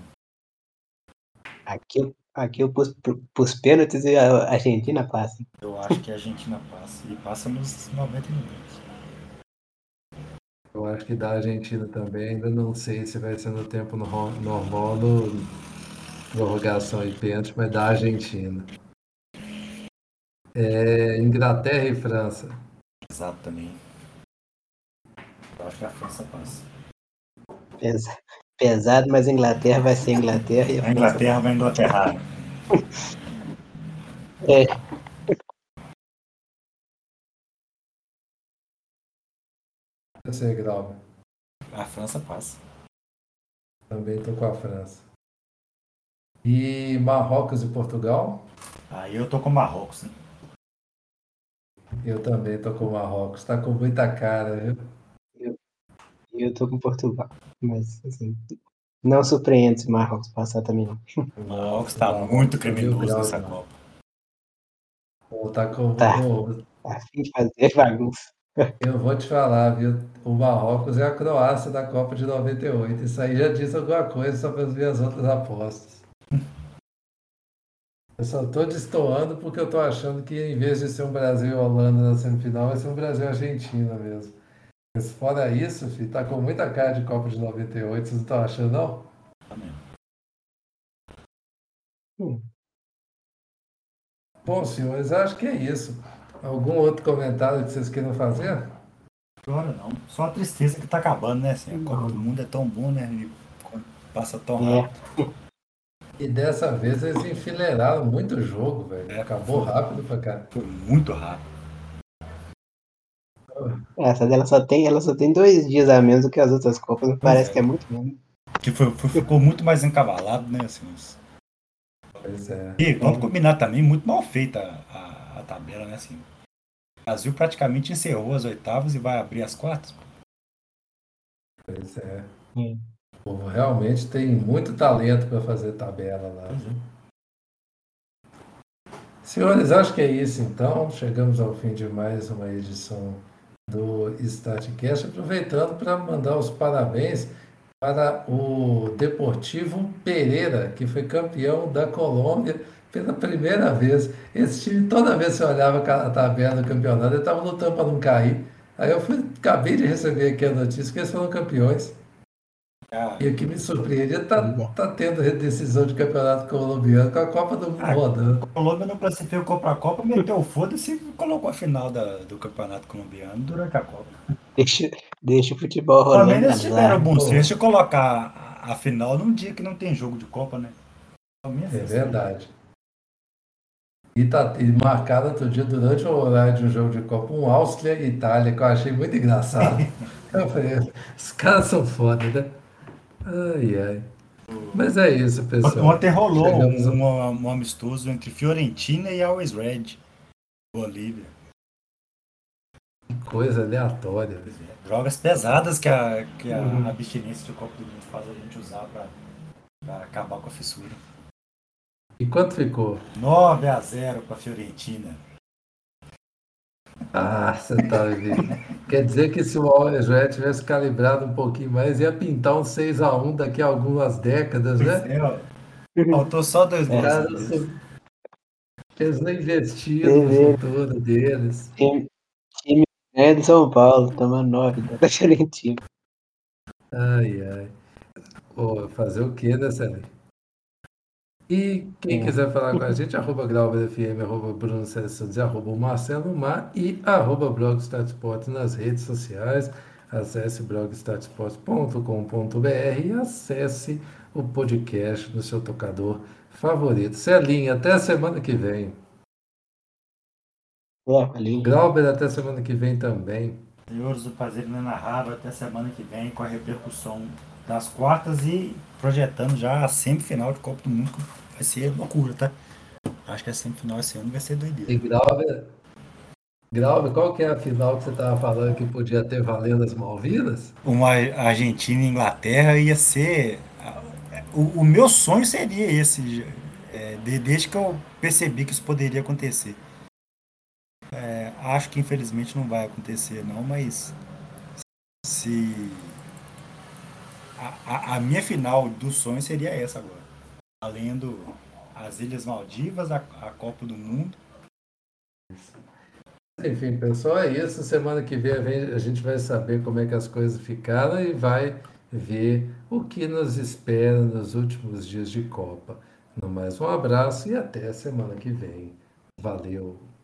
Aqui, aqui eu pus pros pênaltis e a Argentina passa. Eu acho que a Argentina passa. E passa nos 90 minutos. Eu acho que da Argentina também, ainda não sei se vai ser no tempo no- normal, no prorrogação e pênalti, mas da Argentina. É, Inglaterra e França. Exato também. Eu acho que a França passa. Pesa- pesado, mas a Inglaterra vai ser Inglaterra e a Inglaterra vai Inglaterrar. É, Você, Grauber. A França passa. Também estou com a França. E Marrocos e Portugal? Aí eu tô com o Marrocos. Né? Eu também estou com Marrocos. Está com muita cara, viu? e eu tô com Portugal. Mas, assim, não surpreende se o Marrocos passar também, não. O Marrocos tá muito criminoso nessa Copa. Pô, tá com... Tá. pô, A fim de fazer bagunça. Eu vou te falar, viu? O Marrocos é a Croácia da Copa de 98. Isso aí já diz alguma coisa sobre as minhas outras apostas. Eu só estou destoando porque eu estou achando que em vez de ser um Brasil e Holanda na semifinal, vai ser um Brasil e Argentina mesmo. Mas fora isso, filho, tá com muita cara de Copa de 98, vocês não estão achando, não? Hum. Bom, senhores, acho que é isso. Algum outro comentário que vocês queiram fazer? Agora não. Só a tristeza que tá acabando, né? Assim, a Copa do Mundo é tão bom, né? E passa tão É. rápido. E dessa vez eles enfileiraram muito jogo, velho. É, Acabou foi. rápido pra cá. Foi muito rápido. Essa dela só tem, ela só tem dois dias a menos do que as outras Copas. Parece é. que é muito bom. Que foi, foi- ficou muito mais encavalado, né? Assim, os- Pois é. E vamos combinar também, muito mal feita a, a- a tabela, né? Assim, o Brasil praticamente encerrou as oitavas e vai abrir as quartas. Pois é. Hum. O povo realmente tem muito talento para fazer tabela lá. viu? Senhores, acho que é isso então. Chegamos ao fim de mais uma edição do StartCast. Aproveitando para mandar os parabéns para o Deportivo Pereira, que foi campeão da Colômbia pela primeira vez. Esse time, toda vez que você olhava a tabela do campeonato, ele estava lutando para não cair. Aí eu fui, acabei de receber aqui a notícia que eles foram campeões. Ah, E o que me surpreende é tá, tá tendo decisão de campeonato colombiano com a Copa do Mundo rodando. a Colômbia não classificou para a Copa, meteu o foda-se e colocou a final da- do campeonato colombiano durante a Copa. Deixa, deixa o futebol Pelo rolando. menos eles tiveram bom senso de colocar a, a final num dia que não tem jogo de Copa, né? É verdade. E, tá, e marcaram outro dia, durante o horário de um jogo de Copa, um Áustria e Itália, que eu achei muito engraçado. eu falei, os caras são foda, né? Ai, ai. Mas é isso, pessoal. Ontem rolou Chegamos a- um, um amistoso entre Fiorentina e Always Red, Bolívia. Que coisa aleatória. velho. Drogas pesadas que a, que a Uhum. abstinência de Copa do Mundo faz a gente usar para acabar com a fissura. E quanto ficou? 9 a 0 para Fiorentina. Ah, você tá vendo. Quer dizer que se o Red tivesse calibrado um pouquinho mais, ia pintar um 6x1 daqui a algumas décadas, né? É. Faltou só dois gols. Cara, isso- Eles não investiram no futuro deles. Time, time é do São Paulo, tomando nove da Fiorentina. Ai, ai. Pô, fazer o quê, né, Sérgio? E quem É. quiser falar com a gente, arroba GrauberFM, arroba Bruno César Santos, arroba o Marcelo Mar e arroba blog Statsport nas redes sociais. Acesse blogstatsport.com.br e acesse o podcast no seu tocador favorito. Celinha, até a semana que vem. Valeu. Grauber, até semana que vem também. Senhores, o prazer inenarrável até semana que vem com a repercussão das quartas e projetando já a semifinal de Copa do Mundo. Vai ser loucura, tá? Acho que a semifinal esse ano vai ser doideira. E Grauber, Grauber, qual que é a final que você estava falando que podia ter valendo as Malvinas? Uma Argentina e Inglaterra ia ser. o, o, meu sonho seria esse, é, desde que eu percebi que isso poderia acontecer. É, acho que infelizmente não vai acontecer não, mas se a, a minha final do sonho seria essa agora. Além do as Ilhas Maldivas, a, a Copa do Mundo. Enfim, pessoal, é isso. Semana que vem a gente vai saber como é que as coisas ficaram e vai ver o que nos espera nos últimos dias de Copa. No mais, um abraço e até semana que vem. Valeu!